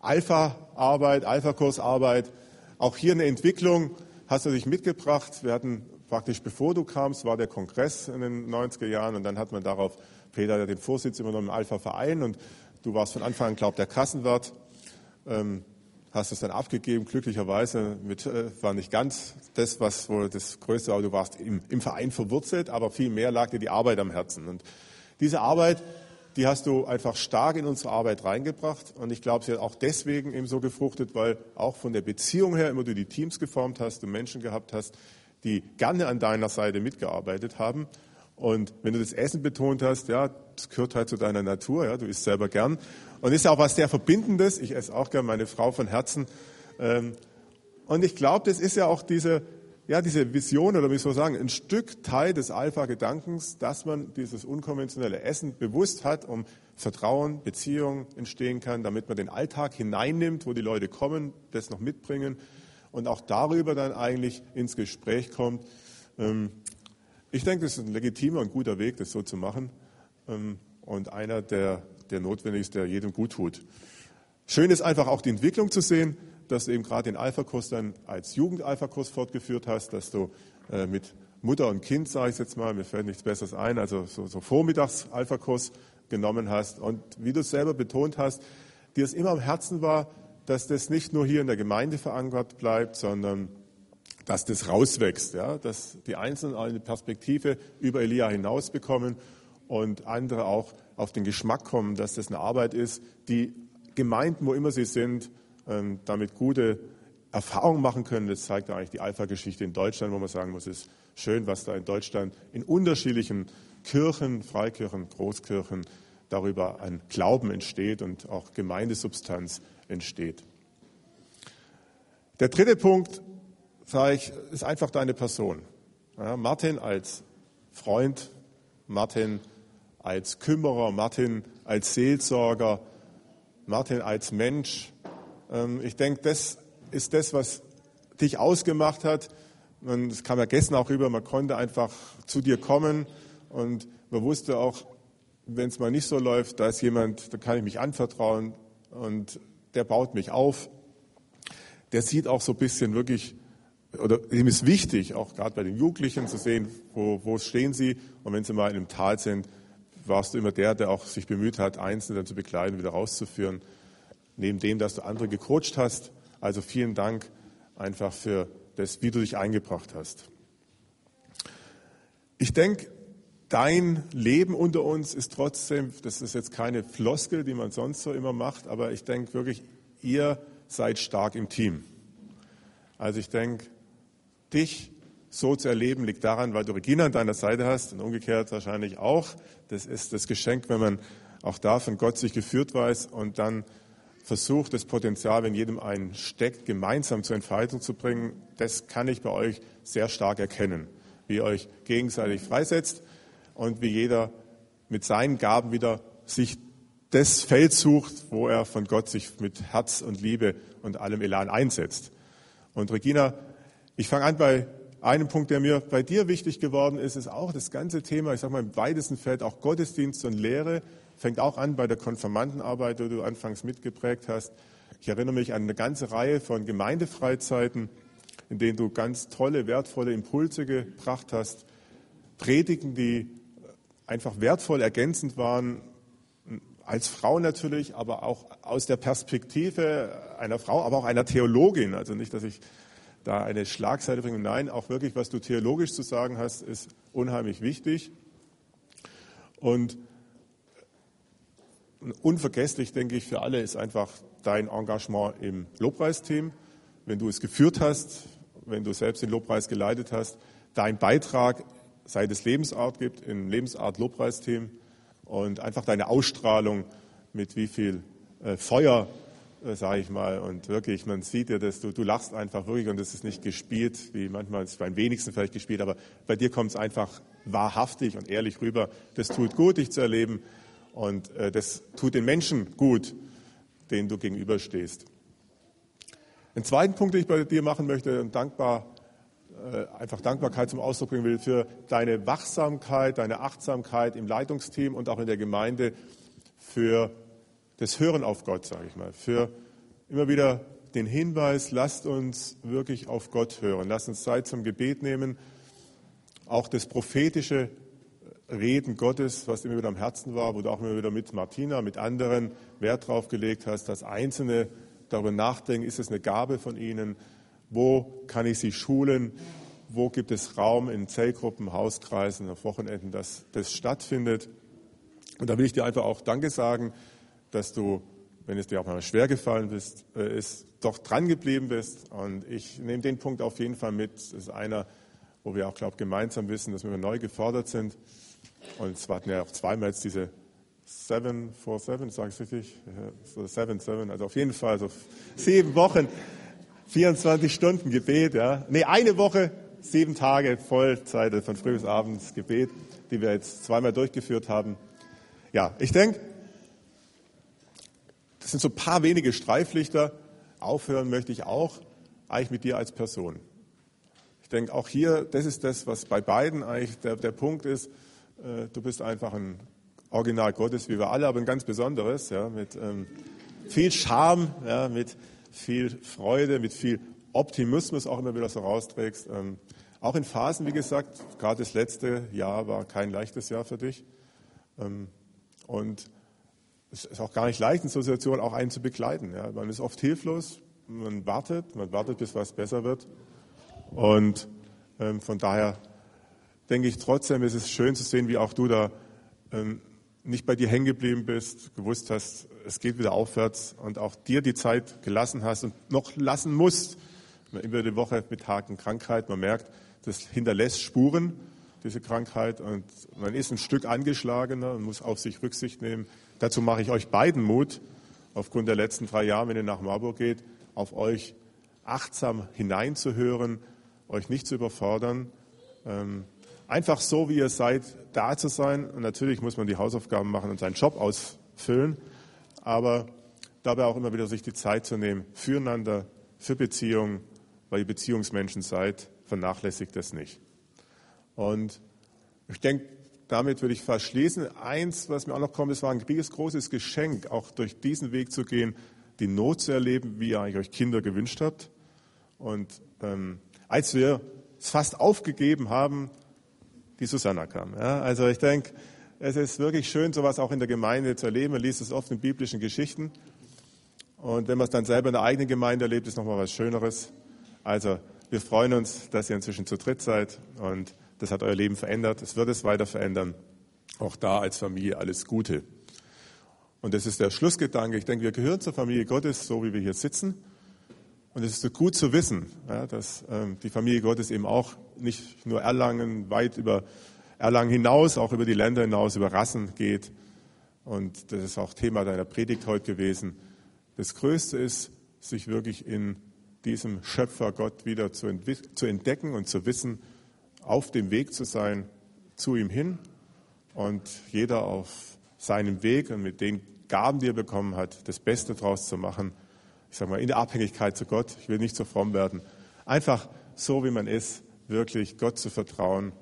Alpha-Arbeit, Alpha-Kursarbeit. Auch hier eine Entwicklung hast du dich mitgebracht. Wir hatten praktisch bevor du kamst, war der Kongress in den 90er Jahren und dann hat man darauf Peter den Vorsitz übernommen im Alpha-Verein und du warst von Anfang an, glaube der Kassenwart, ähm, hast es dann abgegeben, glücklicherweise mit, äh, war nicht ganz das, was wohl das Größte war, du warst im, im Verein verwurzelt, aber viel mehr lag dir die Arbeit am Herzen und diese Arbeit, die hast du einfach stark in unsere Arbeit reingebracht. Und ich glaube, sie hat auch deswegen eben so gefruchtet, weil auch von der Beziehung her immer du die Teams geformt hast, du Menschen gehabt hast, die gerne an deiner Seite mitgearbeitet haben. Und wenn du das Essen betont hast, ja, das gehört halt zu deiner Natur, ja, du isst selber gern. Und ist ja auch was sehr Verbindendes. Ich esse auch gern meine Frau von Herzen. Ähm, und ich glaube, das ist ja auch diese, ja, diese Vision oder wie soll ich sagen, ein Stück Teil des Alpha-Gedankens, dass man dieses unkonventionelle Essen bewusst hat, um Vertrauen, Beziehung entstehen kann, damit man den Alltag hineinnimmt, wo die Leute kommen, das noch mitbringen und auch darüber dann eigentlich ins Gespräch kommt. Ich denke, das ist ein legitimer und guter Weg, das so zu machen ähm, und einer, der, der notwendig ist, der jedem gut tut. Schön ist einfach auch die Entwicklung zu sehen, dass du eben gerade den Alpha-Kurs dann als Jugend-Alpha-Kurs fortgeführt hast, dass du äh, mit Mutter und Kind, sage ich jetzt mal, mir fällt nichts Besseres ein, also so, so Vormittags-Alpha-Kurs genommen hast und wie du es selber betont hast, dir es immer am Herzen war, dass das nicht nur hier in der Gemeinde verankert bleibt, sondern dass das rauswächst, ja? dass die Einzelnen eine Perspektive über Elia hinaus bekommen und andere auch auf den Geschmack kommen, dass das eine Arbeit ist, die Gemeinden, wo immer sie sind, ähm, damit gute Erfahrungen machen können. Das zeigt eigentlich die Alpha-Geschichte in Deutschland, wo man sagen muss, es ist schön, was da in Deutschland in unterschiedlichen Kirchen, Freikirchen, Großkirchen darüber ein Glauben entsteht und auch Gemeindesubstanz entsteht. Der dritte Punkt, sage ich, ist einfach deine Person. Ja, Martin als Freund, Martin als Kümmerer, Martin als Seelsorger, Martin als Mensch. Ähm, ich denke, das ist das, was dich ausgemacht hat. Und das kam ja gestern auch rüber, man konnte einfach zu dir kommen und man wusste auch, wenn es mal nicht so läuft, da ist jemand, da kann ich mich anvertrauen und der baut mich auf. Der sieht auch so ein bisschen wirklich, oder ihm ist wichtig, auch gerade bei den Jugendlichen zu sehen, wo, wo stehen sie und wenn sie mal in einem Tal sind, warst du immer der, der auch sich bemüht hat, Einzelne dann zu begleiten, wieder rauszuführen. Neben dem, dass du andere gecoacht hast, also vielen Dank einfach für das, wie du dich eingebracht hast. Ich denke, dein Leben unter uns ist trotzdem, das ist jetzt keine Floskel, die man sonst so immer macht, aber ich denke wirklich, ihr seid stark im Team. Also ich denke, dich so zu erleben liegt daran, weil du Regina an deiner Seite hast und umgekehrt wahrscheinlich auch. Das ist das Geschenk, wenn man auch da von Gott sich geführt weiß und dann versucht, das Potenzial, wenn jedem einen steckt, gemeinsam zur Entfaltung zu bringen, das kann ich bei euch sehr stark erkennen, wie ihr euch gegenseitig freisetzt und wie jeder mit seinen Gaben wieder sich das Feld sucht, wo er von Gott sich mit Herz und Liebe und allem Elan einsetzt. Und Regina, ich fange an bei einem Punkt, der mir bei dir wichtig geworden ist, ist auch das ganze Thema, ich sage mal im weitesten Feld, auch Gottesdienst und Lehre, Fängt auch an bei der Konfirmandenarbeit, die du anfangs mitgeprägt hast. Ich erinnere mich an eine ganze Reihe von Gemeindefreizeiten, in denen du ganz tolle, wertvolle Impulse gebracht hast. Predigen, die einfach wertvoll ergänzend waren, als Frau natürlich, aber auch aus der Perspektive einer Frau, aber auch einer Theologin. Also nicht, dass ich da eine Schlagseite bringe. Nein, auch wirklich, was du theologisch zu sagen hast, ist unheimlich wichtig. Und unvergesslich, denke ich, für alle ist einfach dein Engagement im Lobpreisteam. Wenn du es geführt hast, wenn du selbst den Lobpreis geleitet hast, dein Beitrag, seit es Lebensart gibt, im Lebensart Lobpreisteam und einfach deine Ausstrahlung, mit wie viel äh, Feuer, äh, sage ich mal, und wirklich, man sieht ja, dass du, du lachst einfach wirklich und das ist nicht gespielt, wie manchmal ist es beim wenigsten vielleicht gespielt, aber bei dir kommt es einfach wahrhaftig und ehrlich rüber. Das tut gut, dich zu erleben. Und äh, das tut den Menschen gut, denen du gegenüberstehst. Den zweiten Punkt, den ich bei dir machen möchte, und dankbar, äh, einfach Dankbarkeit zum Ausdruck bringen will für deine Wachsamkeit, deine Achtsamkeit im Leitungsteam und auch in der Gemeinde, für das Hören auf Gott, sage ich mal, für immer wieder den Hinweis, lasst uns wirklich auf Gott hören, lasst uns Zeit zum Gebet nehmen, auch das prophetische Reden Gottes, was immer wieder am Herzen war, wo du auch immer wieder mit Martina, mit anderen Wert drauf gelegt hast, dass Einzelne darüber nachdenken, ist es eine Gabe von ihnen, wo kann ich sie schulen, wo gibt es Raum in Zellgruppen, Hauskreisen, auf Wochenenden, dass das stattfindet. Und da will ich dir einfach auch Danke sagen, dass du, wenn es dir auch mal schwer gefallen bist, äh, ist, doch dran geblieben bist. Und ich nehme den Punkt auf jeden Fall mit. Das ist einer, wo wir auch, glaube ich, gemeinsam wissen, dass wir neu gefordert sind. Und es hatten ja auch zweimal jetzt diese 7 4 7, sage ich richtig? So 7, 7, also auf jeden Fall so sieben Wochen, 24 Stunden Gebet, ja. Nee, eine Woche, sieben Tage Vollzeit von früh bis abends Gebet, die wir jetzt zweimal durchgeführt haben. Ja, ich denke, sind so ein paar wenige Streiflichter. Aufhören möchte ich auch, eigentlich mit dir als Person. Ich denke, auch hier, das ist das, was bei beiden eigentlich der, der Punkt ist. Äh, du bist einfach ein Original Gottes, wie wir alle, aber ein ganz besonderes, ja, mit ähm, viel Charme, ja, mit viel Freude, mit viel Optimismus auch immer wieder so rausträgst. Ähm, auch in Phasen, wie gesagt, gerade das letzte Jahr war kein leichtes Jahr für dich. Ähm, und es ist auch gar nicht leicht, in so Situationen auch einen zu begleiten. Ja. Man ist oft hilflos, man wartet, man wartet, bis was besser wird. Und ähm, von daher denke ich trotzdem, ist es schön zu sehen, wie auch du da ähm, nicht bei dir hängen geblieben bist, gewusst hast, es geht wieder aufwärts und auch dir die Zeit gelassen hast und noch lassen musst. Über die Woche mit Haken Krankheit, man merkt, das hinterlässt Spuren, diese Krankheit, und man ist ein Stück angeschlagener und muss auf sich Rücksicht nehmen. Dazu mache ich euch beiden Mut, aufgrund der letzten drei Jahre, wenn ihr nach Marburg geht, auf euch achtsam hineinzuhören, euch nicht zu überfordern. Ähm, einfach so, wie ihr seid, da zu sein. Und natürlich muss man die Hausaufgaben machen und seinen Job ausfüllen, aber dabei auch immer wieder sich die Zeit zu nehmen füreinander, für Beziehungen, weil ihr Beziehungsmenschen seid, vernachlässigt das nicht. Und ich denke, damit würde ich fast schließen. Eins, was mir auch noch kommt, es war ein großes Geschenk, auch durch diesen Weg zu gehen, die Not zu erleben, wie ihr eigentlich euch Kinder gewünscht habt. Und ähm, als wir es fast aufgegeben haben, die Susanna kam. Ja, also ich denke, es ist wirklich schön, sowas auch in der Gemeinde zu erleben. Man liest es oft in biblischen Geschichten. Und wenn man es dann selber in der eigenen Gemeinde erlebt, ist nochmal was Schöneres. Also wir freuen uns, dass ihr inzwischen zu dritt seid und das hat euer Leben verändert. Es wird es weiter verändern. Auch da als Familie alles Gute. Und das ist der Schlussgedanke. Ich denke, wir gehören zur Familie Gottes, so wie wir hier sitzen. Und es ist gut zu wissen, ja, dass ähm, die Familie Gottes eben auch nicht nur Erlangen, weit über Erlangen hinaus, auch über die Länder hinaus, über Rassen geht. Und das ist auch Thema deiner Predigt heute gewesen. Das Größte ist, sich wirklich in diesem Schöpfer Gott wieder zu, zu entdecken und zu wissen, auf dem Weg zu sein zu ihm hin und jeder auf seinem Weg und mit den Gaben, die er bekommen hat, das Beste daraus zu machen ich sage mal, in der Abhängigkeit zu Gott. Ich will nicht so fromm werden. Einfach so, wie man ist, wirklich Gott zu vertrauen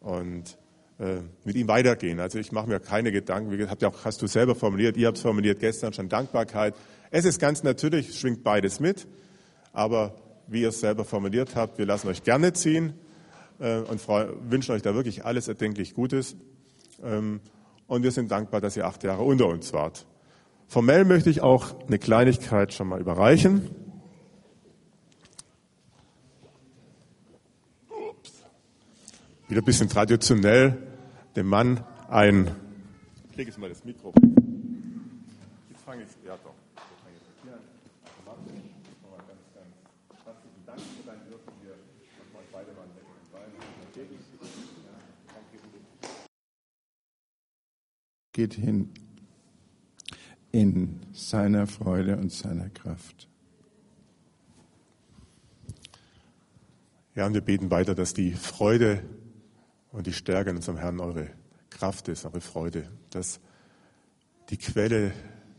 und äh, mit ihm weitergehen. Also ich mache mir keine Gedanken. Wie habt ihr auch, hast du selber formuliert, ihr habt es formuliert gestern schon, Dankbarkeit. Es ist ganz natürlich, schwingt beides mit. Aber wie ihr es selber formuliert habt, wir lassen euch gerne ziehen äh, und wünschen euch da wirklich alles erdenklich Gutes. Ähm, und wir sind dankbar, dass ihr acht Jahre unter uns wart. Formell möchte ich auch eine Kleinigkeit schon mal überreichen. Ups. Wieder ein bisschen traditionell dem Mann ein. Ich lege jetzt mal das Mikro. Jetzt fange ich. Ja, doch. Geht hin in seiner Freude und seiner Kraft. Ja, und wir beten weiter, dass die Freude und die Stärke in unserem Herrn eure Kraft ist, eure Freude, dass die Quelle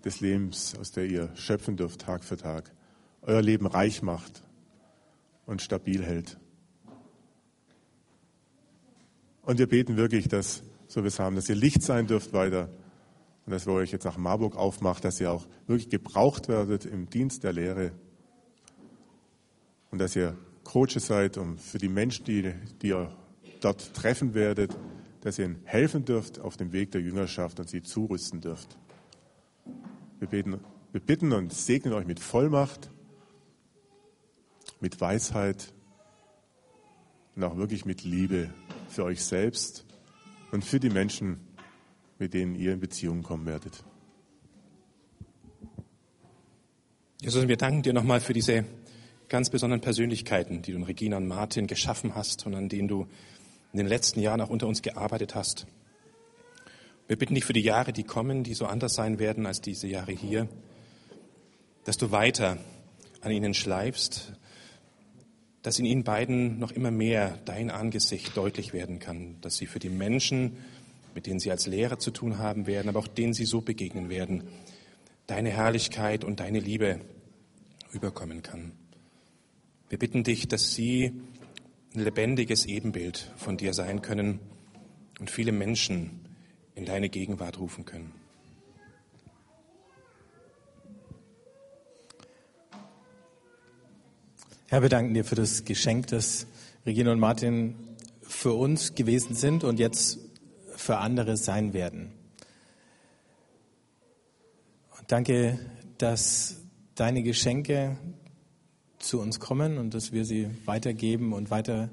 des Lebens, aus der ihr schöpfen dürft Tag für Tag, euer Leben reich macht und stabil hält. Und wir beten wirklich, dass, so wir es haben, dass ihr Licht sein dürft weiter und dass wir euch jetzt nach Marburg aufmacht, dass ihr auch wirklich gebraucht werdet im Dienst der Lehre und dass ihr Coaches seid und für die Menschen, die, die ihr dort treffen werdet, dass ihr ihnen helfen dürft auf dem Weg der Jüngerschaft und sie zurüsten dürft. Wir, beten, wir bitten und segnen euch mit Vollmacht, mit Weisheit und auch wirklich mit Liebe für euch selbst und für die Menschen, mit denen ihr in Beziehung kommen werdet. Jesus, wir danken dir nochmal für diese ganz besonderen Persönlichkeiten, die du in Regina und Martin geschaffen hast und an denen du in den letzten Jahren auch unter uns gearbeitet hast. Wir bitten dich für die Jahre, die kommen, die so anders sein werden als diese Jahre hier, dass du weiter an ihnen schleifst, dass in ihnen beiden noch immer mehr dein Angesicht deutlich werden kann, dass sie für die Menschen mit denen sie als Lehrer zu tun haben werden, aber auch denen sie so begegnen werden, deine Herrlichkeit und deine Liebe überkommen kann. Wir bitten dich, dass sie ein lebendiges Ebenbild von dir sein können und viele Menschen in deine Gegenwart rufen können. Herr, wir danken dir für das Geschenk, das Regina und Martin für uns gewesen sind und jetzt für andere sein werden. Und danke, dass deine Geschenke zu uns kommen und dass wir sie weitergeben und weiter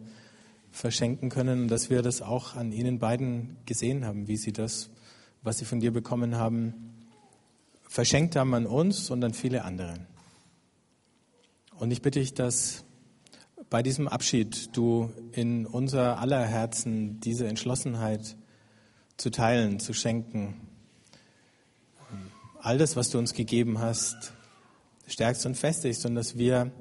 verschenken können und dass wir das auch an ihnen beiden gesehen haben, wie sie das was sie von dir bekommen haben, verschenkt haben an uns und an viele andere. Und ich bitte dich, dass bei diesem Abschied du in unser aller Herzen diese Entschlossenheit zu teilen, zu schenken, all das, was du uns gegeben hast, stärkst und festigst und dass wir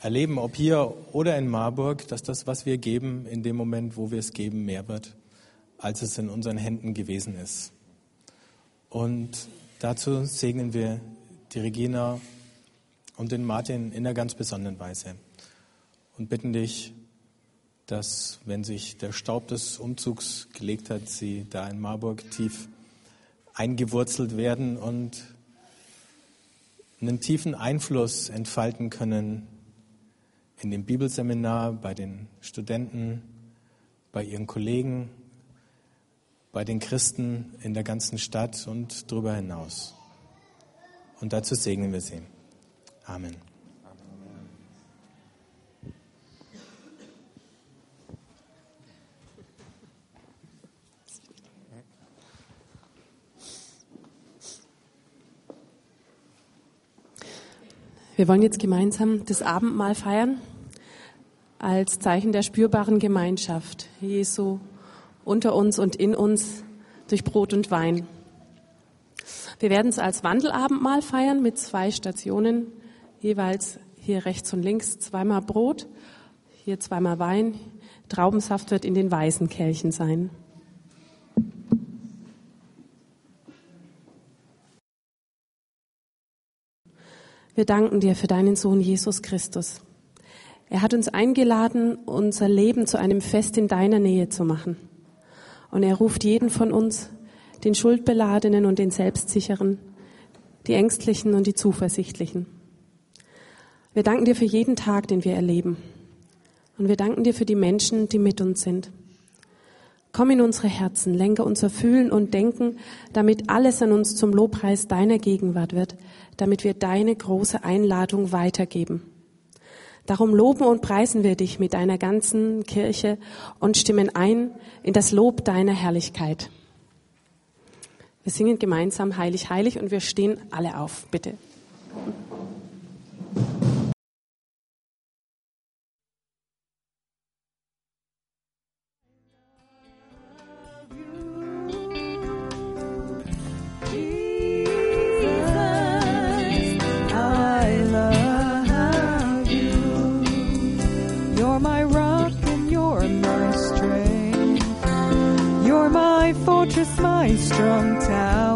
erleben, ob hier oder in Marburg, dass das, was wir geben, in dem Moment, wo wir es geben, mehr wird, als es in unseren Händen gewesen ist. Und dazu segnen wir die Regina und den Martin in einer ganz besonderen Weise und bitten dich, dass, wenn sich der Staub des Umzugs gelegt hat, sie da in Marburg tief eingewurzelt werden und einen tiefen Einfluss entfalten können in dem Bibelseminar, bei den Studenten, bei ihren Kollegen, bei den Christen in der ganzen Stadt und darüber hinaus. Und dazu segnen wir sie. Amen. Wir wollen jetzt gemeinsam das Abendmahl feiern als Zeichen der spürbaren Gemeinschaft Jesu unter uns und in uns durch Brot und Wein. Wir werden es als Wandelabendmahl feiern mit zwei Stationen, jeweils hier rechts und links zweimal Brot, hier zweimal Wein. Traubensaft wird in den weißen Kelchen sein. Wir danken dir für deinen Sohn Jesus Christus. Er hat uns eingeladen, unser Leben zu einem Fest in deiner Nähe zu machen. Und er ruft jeden von uns, den Schuldbeladenen und den Selbstsicheren, die Ängstlichen und die Zuversichtlichen. Wir danken dir für jeden Tag, den wir erleben. Und wir danken dir für die Menschen, die mit uns sind. Komm in unsere Herzen, lenke unser Fühlen und Denken, damit alles an uns zum Lobpreis deiner Gegenwart wird, damit wir deine große Einladung weitergeben. Darum loben und preisen wir dich mit deiner ganzen Kirche und stimmen ein in das Lob deiner Herrlichkeit. Wir singen gemeinsam Heilig, Heilig und wir stehen alle auf, bitte. fortress, my strong tower.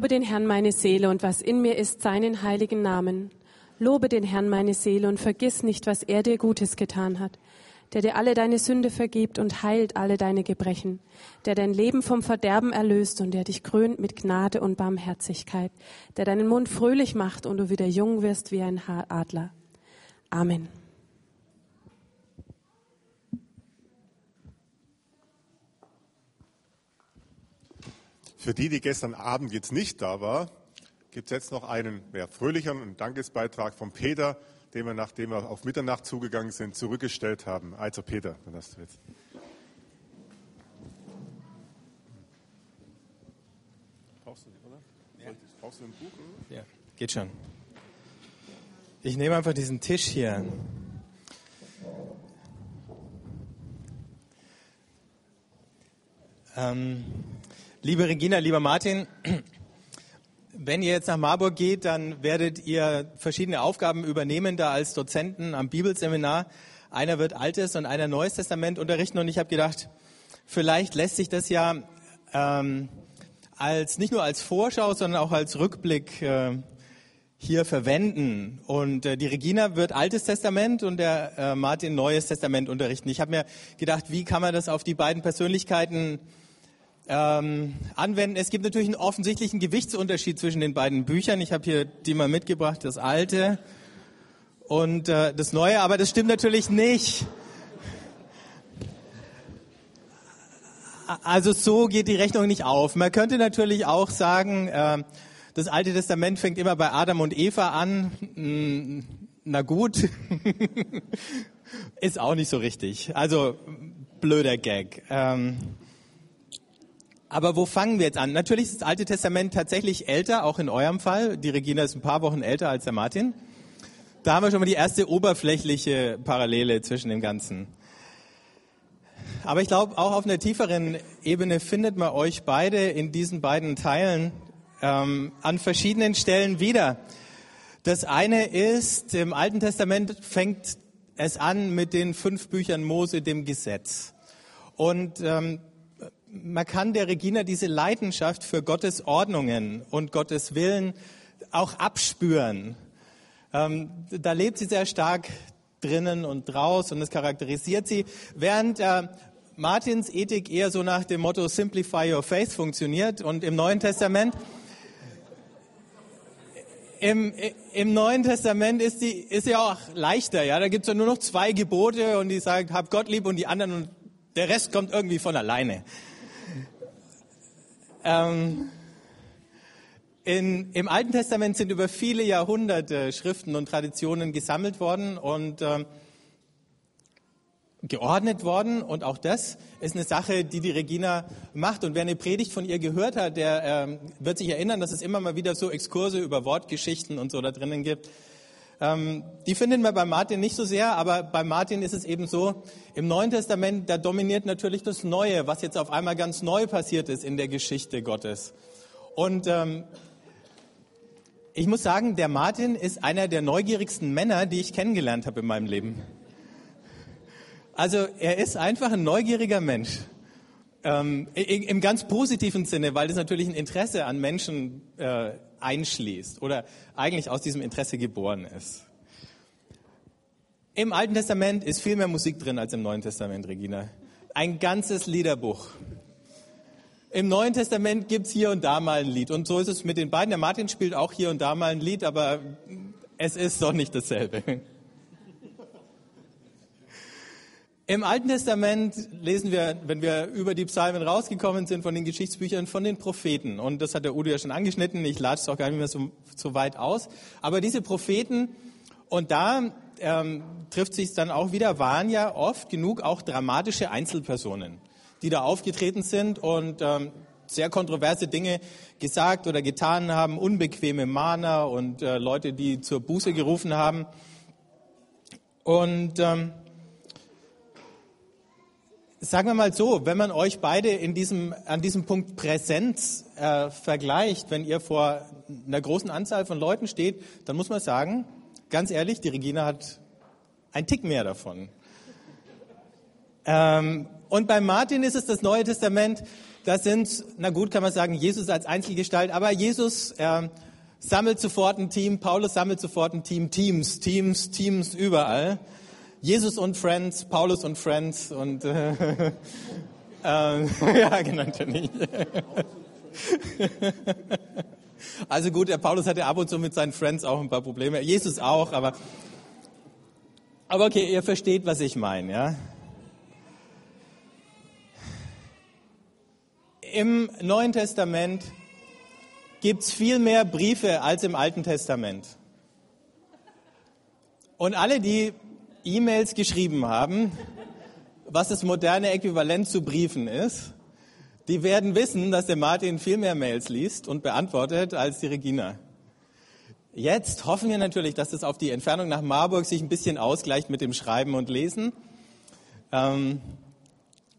Lobe den Herrn meine Seele und was in mir ist, seinen heiligen Namen. Lobe den Herrn meine Seele und vergiss nicht, was er dir Gutes getan hat, der dir alle deine Sünde vergibt und heilt alle deine Gebrechen, der dein Leben vom Verderben erlöst und der dich krönt mit Gnade und Barmherzigkeit, der deinen Mund fröhlich macht und du wieder jung wirst wie ein Adler. Amen. Für die, die gestern Abend jetzt nicht da war, gibt es jetzt noch einen mehr fröhlicheren Dankesbeitrag von Peter, den wir, nachdem wir auf Mitternacht zugegangen sind, zurückgestellt haben. Also Peter, dann hast du jetzt. Ja, geht schon. Ich nehme einfach diesen Tisch hier. Ähm, liebe Regina, lieber Martin, wenn ihr jetzt nach Marburg geht, dann werdet ihr verschiedene Aufgaben übernehmen, da als Dozenten am Bibelseminar. Einer wird Altes und einer Neues Testament unterrichten. Und ich habe gedacht, vielleicht lässt sich das ja ähm, als nicht nur als Vorschau, sondern auch als Rückblick äh, hier verwenden. Und äh, die Regina wird Altes Testament und der äh, Martin Neues Testament unterrichten. Ich habe mir gedacht, wie kann man das auf die beiden Persönlichkeiten ähm, anwenden? Es gibt natürlich einen offensichtlichen Gewichtsunterschied zwischen den beiden Büchern. Ich habe hier die mal mitgebracht, das Alte und äh, das Neue, aber das stimmt natürlich nicht. Also so geht die Rechnung nicht auf. Man könnte natürlich auch sagen, äh, das Alte Testament fängt immer bei Adam und Eva an. Hm, na gut, ist auch nicht so richtig. Also blöder Gag. Ähm, aber wo fangen wir jetzt an? Natürlich ist das Alte Testament tatsächlich älter, auch in eurem Fall. Die Regina ist ein paar Wochen älter als der Martin. Da haben wir schon mal die erste oberflächliche Parallele zwischen dem Ganzen. Aber ich glaube, auch auf einer tieferen Ebene findet man euch beide in diesen beiden Teilen ähm, an verschiedenen Stellen wieder. Das eine ist, im Alten Testament fängt es an mit den fünf Büchern Mose, dem Gesetz. Und ähm, man kann der Regina diese Leidenschaft für Gottes Ordnungen und Gottes Willen auch abspüren. Ähm, da lebt sie sehr stark drinnen und draus und das charakterisiert sie, während äh, Martins Ethik eher so nach dem Motto Simplify Your Faith funktioniert und im Neuen Testament im, im Neuen Testament ist die ist ja auch leichter, ja. Da gibt's ja nur noch zwei Gebote und die sagen, hab Gott lieb und die anderen und der Rest kommt irgendwie von alleine. Ähm, in, Im Alten Testament sind über viele Jahrhunderte Schriften und Traditionen gesammelt worden und ähm, geordnet worden. Und auch das ist eine Sache, die die Regina macht. Und wer eine Predigt von ihr gehört hat, der ähm, wird sich erinnern, dass es immer mal wieder so Exkurse über Wortgeschichten und so da drinnen gibt. Ähm, die finden wir bei Martin nicht so sehr, aber bei Martin ist es eben so, im Neuen Testament, da dominiert natürlich das Neue, was jetzt auf einmal ganz neu passiert ist in der Geschichte Gottes. Und ähm, ich muss sagen, der Martin ist einer der neugierigsten Männer, die ich kennengelernt habe in meinem Leben. Also er ist einfach ein neugieriger Mensch. Ähm, Im ganz positiven Sinne, weil das natürlich ein Interesse an Menschen äh, einschließt oder eigentlich aus diesem Interesse geboren ist. Im Alten Testament ist viel mehr Musik drin als im Neuen Testament, Regina. Ein ganzes Liederbuch. Im Neuen Testament gibt's hier und da mal ein Lied. Und so ist es mit den beiden. Der Martin spielt auch hier und da mal ein Lied, aber es ist doch nicht dasselbe. Im Alten Testament lesen wir, wenn wir über die Psalmen rausgekommen sind, von den Geschichtsbüchern, von den Propheten. Und das hat der Udo ja schon angeschnitten. Ich lade es auch gar nicht mehr so, so weit aus. Aber diese Propheten, und da ähm, trifft sich dann auch wieder, waren ja oft genug auch dramatische Einzelpersonen, die da aufgetreten sind und ähm, sehr kontroverse Dinge gesagt oder getan haben, unbequeme Mahner und äh, Leute, die zur Buße gerufen haben. Und ähm, Sagen wir mal so, wenn man euch beide in diesem, an diesem Punkt Präsenz äh, vergleicht, wenn ihr vor einer großen Anzahl von Leuten steht, dann muss man sagen, ganz ehrlich, die Regina hat ein Tick mehr davon. Ähm, und bei Martin ist es das Neue Testament, da sind, na gut, kann man sagen, Jesus als Einzelgestalt, aber Jesus äh, sammelt sofort ein Team, Paulus sammelt sofort ein Team, Teams, Teams, Teams überall. Jesus und Friends, Paulus und Friends und äh, äh, ja, genau, nicht. also gut, der Paulus hatte ab und zu mit seinen Friends auch ein paar Probleme, Jesus auch, aber aber okay, ihr versteht, was ich meine, ja? Im Neuen Testament gibt's viel mehr Briefe als im Alten Testament. Und alle, die E-Mails geschrieben haben, was das moderne Äquivalent zu Briefen ist, die werden wissen, dass der Martin viel mehr Mails liest und beantwortet als die Regina. Jetzt hoffen wir natürlich, dass das auf die Entfernung nach Marburg sich ein bisschen ausgleicht mit dem Schreiben und Lesen. Ähm,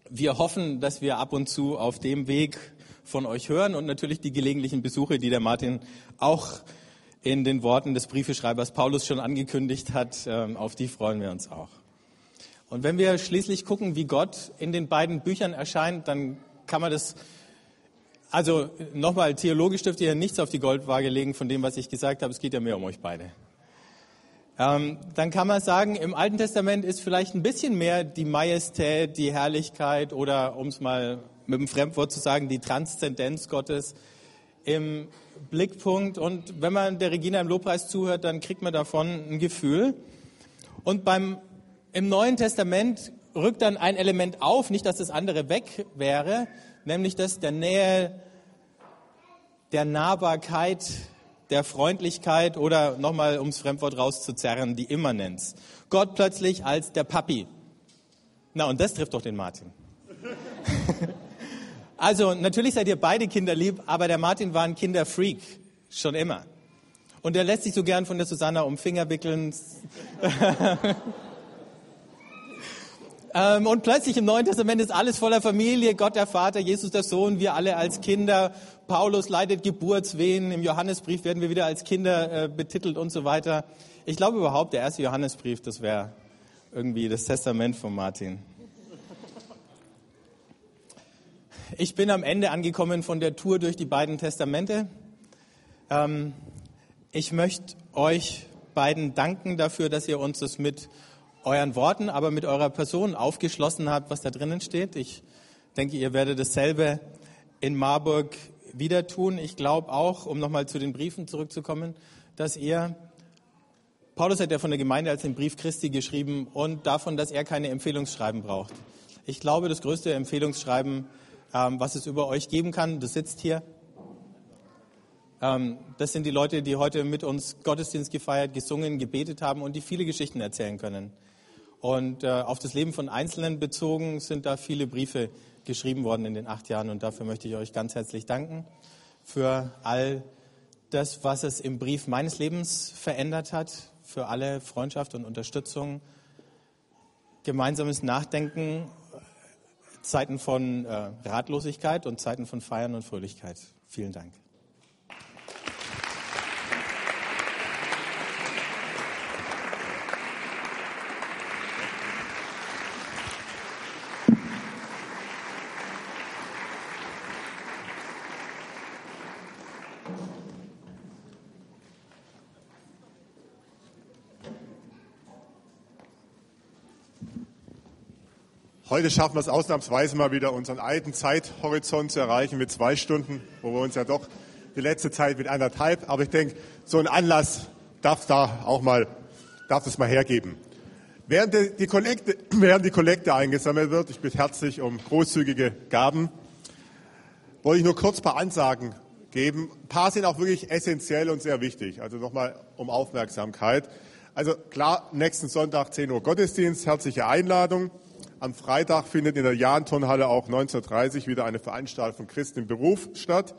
wir hoffen, dass wir ab und zu auf dem Weg von euch hören und natürlich die gelegentlichen Besuche, die der Martin auch in den Worten des Briefeschreibers Paulus schon angekündigt hat, ähm, auf die freuen wir uns auch. Und wenn wir schließlich gucken, wie Gott in den beiden Büchern erscheint, dann kann man das, also nochmal, theologisch dürft ihr ja nichts auf die Goldwaage legen von dem, was ich gesagt habe. Es geht ja mehr um euch beide. Ähm, dann kann man sagen, im Alten Testament ist vielleicht ein bisschen mehr die Majestät, die Herrlichkeit oder, um es mal mit dem Fremdwort zu sagen, die Transzendenz Gottes im Blickpunkt. Und wenn man der Regina im Lobpreis zuhört, dann kriegt man davon ein Gefühl. Und beim, im Neuen Testament rückt dann ein Element auf, nicht dass das andere weg wäre, nämlich das der Nähe, der Nahbarkeit, der Freundlichkeit oder nochmal ums Fremdwort rauszuzerren, die Immanenz. Gott plötzlich als der Papi. Na, und das trifft doch den Martin. also, natürlich seid ihr beide Kinder lieb, aber der Martin war ein Kinderfreak. Schon immer. Und er lässt sich so gern von der Susanna um Finger wickeln. Ähm, und plötzlich im Neuen Testament ist alles voller Familie, Gott der Vater, Jesus der Sohn, wir alle als Kinder. Paulus leidet Geburtswehen, im Johannesbrief werden wir wieder als Kinder äh, betitelt und so weiter. Ich glaube überhaupt, der erste Johannesbrief, das wäre irgendwie das Testament von Martin. Ich bin am Ende angekommen von der Tour durch die beiden Testamente. Ähm, ich möchte euch beiden danken dafür, dass ihr uns das mit euren Worten, aber mit eurer Person aufgeschlossen habt, was da drinnen steht. Ich denke, ihr werdet dasselbe in Marburg wieder tun. Ich glaube auch, um nochmal zu den Briefen zurückzukommen, dass ihr, Paulus hat ja von der Gemeinde als den Brief Christi geschrieben und davon, dass er keine Empfehlungsschreiben braucht. Ich glaube, das größte Empfehlungsschreiben, ähm, was es über euch geben kann, das sitzt hier. Ähm, das sind die Leute, die heute mit uns Gottesdienst gefeiert, gesungen, gebetet haben und die viele Geschichten erzählen können. Und äh, auf das Leben von Einzelnen bezogen sind da viele Briefe geschrieben worden in den acht Jahren. Und dafür möchte ich euch ganz herzlich danken für all das, was es im Brief meines Lebens verändert hat, für alle Freundschaft und Unterstützung, gemeinsames Nachdenken, Zeiten von äh, Ratlosigkeit und Zeiten von Feiern und Fröhlichkeit. Vielen Dank. Heute schaffen wir es ausnahmsweise mal wieder, unseren alten Zeithorizont zu erreichen mit zwei Stunden, wo wir uns ja doch die letzte Zeit mit anderthalb. Aber ich denke, so ein Anlass darf da auch mal, darf es mal hergeben. Während die, Kollekte, während die Kollekte eingesammelt wird, ich bitte herzlich um großzügige Gaben, wollte ich nur kurz ein paar Ansagen geben. Ein paar sind auch wirklich essentiell und sehr wichtig. Also nochmal um Aufmerksamkeit. Also klar, nächsten Sonntag 10 Uhr Gottesdienst, herzliche Einladung. Am Freitag findet in der Jahn-Turnhalle auch 1930 wieder eine Veranstaltung von Christen im Beruf statt.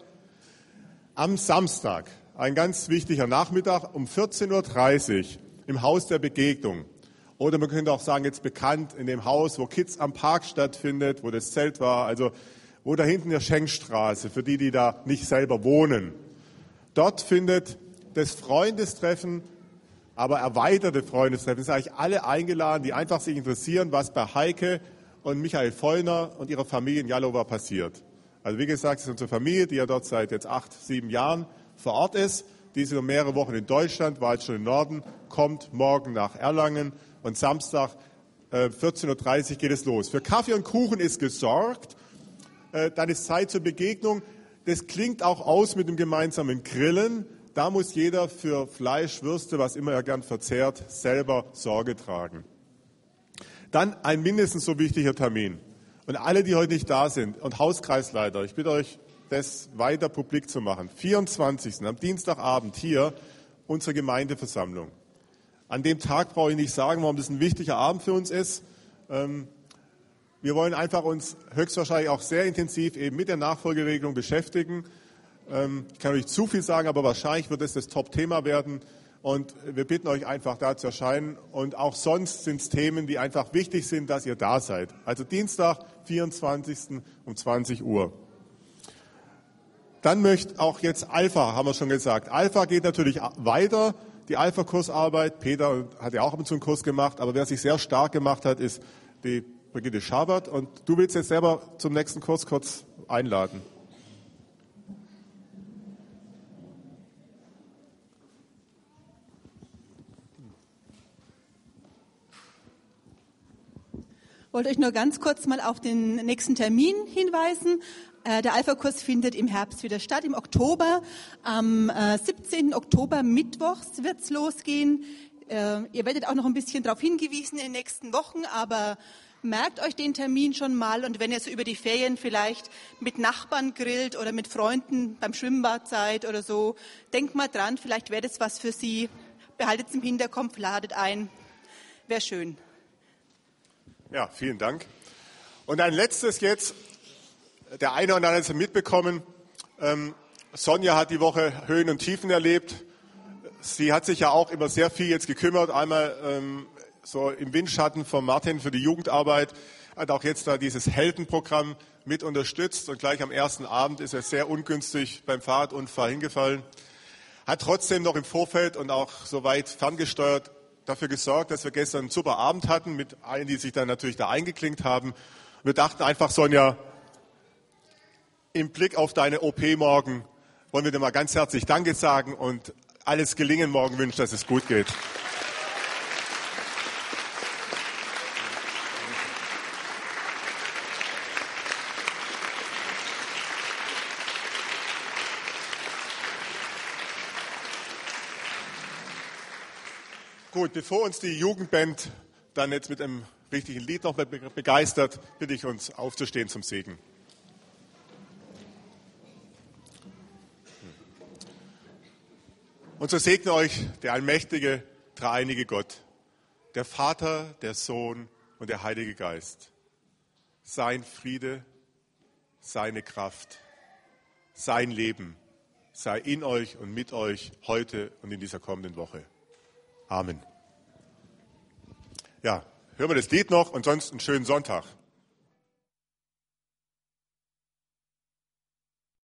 Am Samstag, ein ganz wichtiger Nachmittag, um 14.30 Uhr im Haus der Begegnung. Oder man könnte auch sagen, jetzt bekannt in dem Haus, wo Kids am Park stattfindet, wo das Zelt war, also wo da hinten der Schenkstraße, für die, die da nicht selber wohnen. Dort findet das Freundestreffen aber erweiterte Freundestreffen. Es sind eigentlich alle eingeladen, die einfach sich interessieren, was bei Heike und Michael Vollner und ihrer Familie in Jalova passiert. Also wie gesagt, es ist unsere Familie, die ja dort seit jetzt acht, sieben Jahren vor Ort ist. Die ist noch mehrere Wochen in Deutschland, war jetzt schon im Norden, kommt morgen nach Erlangen und Samstag äh, 14.30 Uhr geht es los. Für Kaffee und Kuchen ist gesorgt. Äh, dann ist Zeit zur Begegnung. Das klingt auch aus mit dem gemeinsamen Grillen. Da muss jeder für Fleisch, Würste, was immer er gern verzehrt, selber Sorge tragen. Dann ein mindestens so wichtiger Termin. Und alle, die heute nicht da sind und Hauskreisleiter, ich bitte euch, das weiter publik zu machen. 24. am Dienstagabend hier unsere Gemeindeversammlung. An dem Tag brauche ich nicht sagen, warum das ein wichtiger Abend für uns ist. Ähm, Wir wollen einfach uns höchstwahrscheinlich auch sehr intensiv eben mit der Nachfolgeregelung beschäftigen. Ähm, ich kann euch zu viel sagen, aber wahrscheinlich wird es das Top-Thema werden. Und wir bitten euch einfach da zu erscheinen. Und auch sonst sind es Themen, die einfach wichtig sind, dass ihr da seid. Also Dienstag, 24. um 20 Uhr. Dann möchte auch jetzt Alpha, haben wir schon gesagt. Alpha geht natürlich weiter, die Alpha-Kursarbeit. Peter hat ja auch ab und zu einen Kurs gemacht, aber wer sich sehr stark gemacht hat, ist die Brigitte Schabert. Und du willst jetzt selber zum nächsten Kurs kurz einladen. Wollte euch nur ganz kurz mal auf den nächsten Termin hinweisen. Äh, der Alpha-Kurs findet im Herbst wieder statt, im Oktober. Am 17. Äh, Oktober, Mittwochs, wird's losgehen. Äh, ihr werdet auch noch ein bisschen darauf hingewiesen in den nächsten Wochen, aber merkt euch den Termin schon mal und wenn ihr so über die Ferien vielleicht mit Nachbarn grillt oder mit Freunden beim Schwimmbad seid oder so, denkt mal dran, vielleicht wäre das was für Sie. Behaltet es im Hinterkopf, ladet ein. Wäre schön. Ja, vielen Dank. Und ein letztes jetzt. Der eine oder andere hat es mitbekommen. Ähm, Sonja hat die Woche Höhen und Tiefen erlebt. Sie hat sich ja auch immer sehr viel jetzt gekümmert. Einmal ähm, so im Windschatten von Martin für die Jugendarbeit. Hat auch jetzt da dieses Heldenprogramm mit unterstützt. Und gleich am ersten Abend ist er sehr ungünstig beim Fahrradunfall hingefallen. Hat trotzdem noch im Vorfeld und auch soweit ferngesteuert dafür gesorgt, dass wir gestern einen super Abend hatten mit allen, die sich dann natürlich da eingeklinkt haben. Wir dachten einfach, Sonja, im Blick auf deine OP morgen wollen wir dir mal ganz herzlich Danke sagen und alles Gelingen morgen wünschen, dass es gut geht. Gut, bevor uns die Jugendband dann jetzt mit einem richtigen Lied noch begeistert, bitte ich uns aufzustehen zum Segen. Und so segne euch der allmächtige, dreieinige Gott, der Vater, der Sohn und der Heilige Geist. Sein Friede, seine Kraft, sein Leben sei in euch und mit euch heute und in dieser kommenden Woche. Amen. Ja, hören wir das Lied noch und sonst einen schönen Sonntag.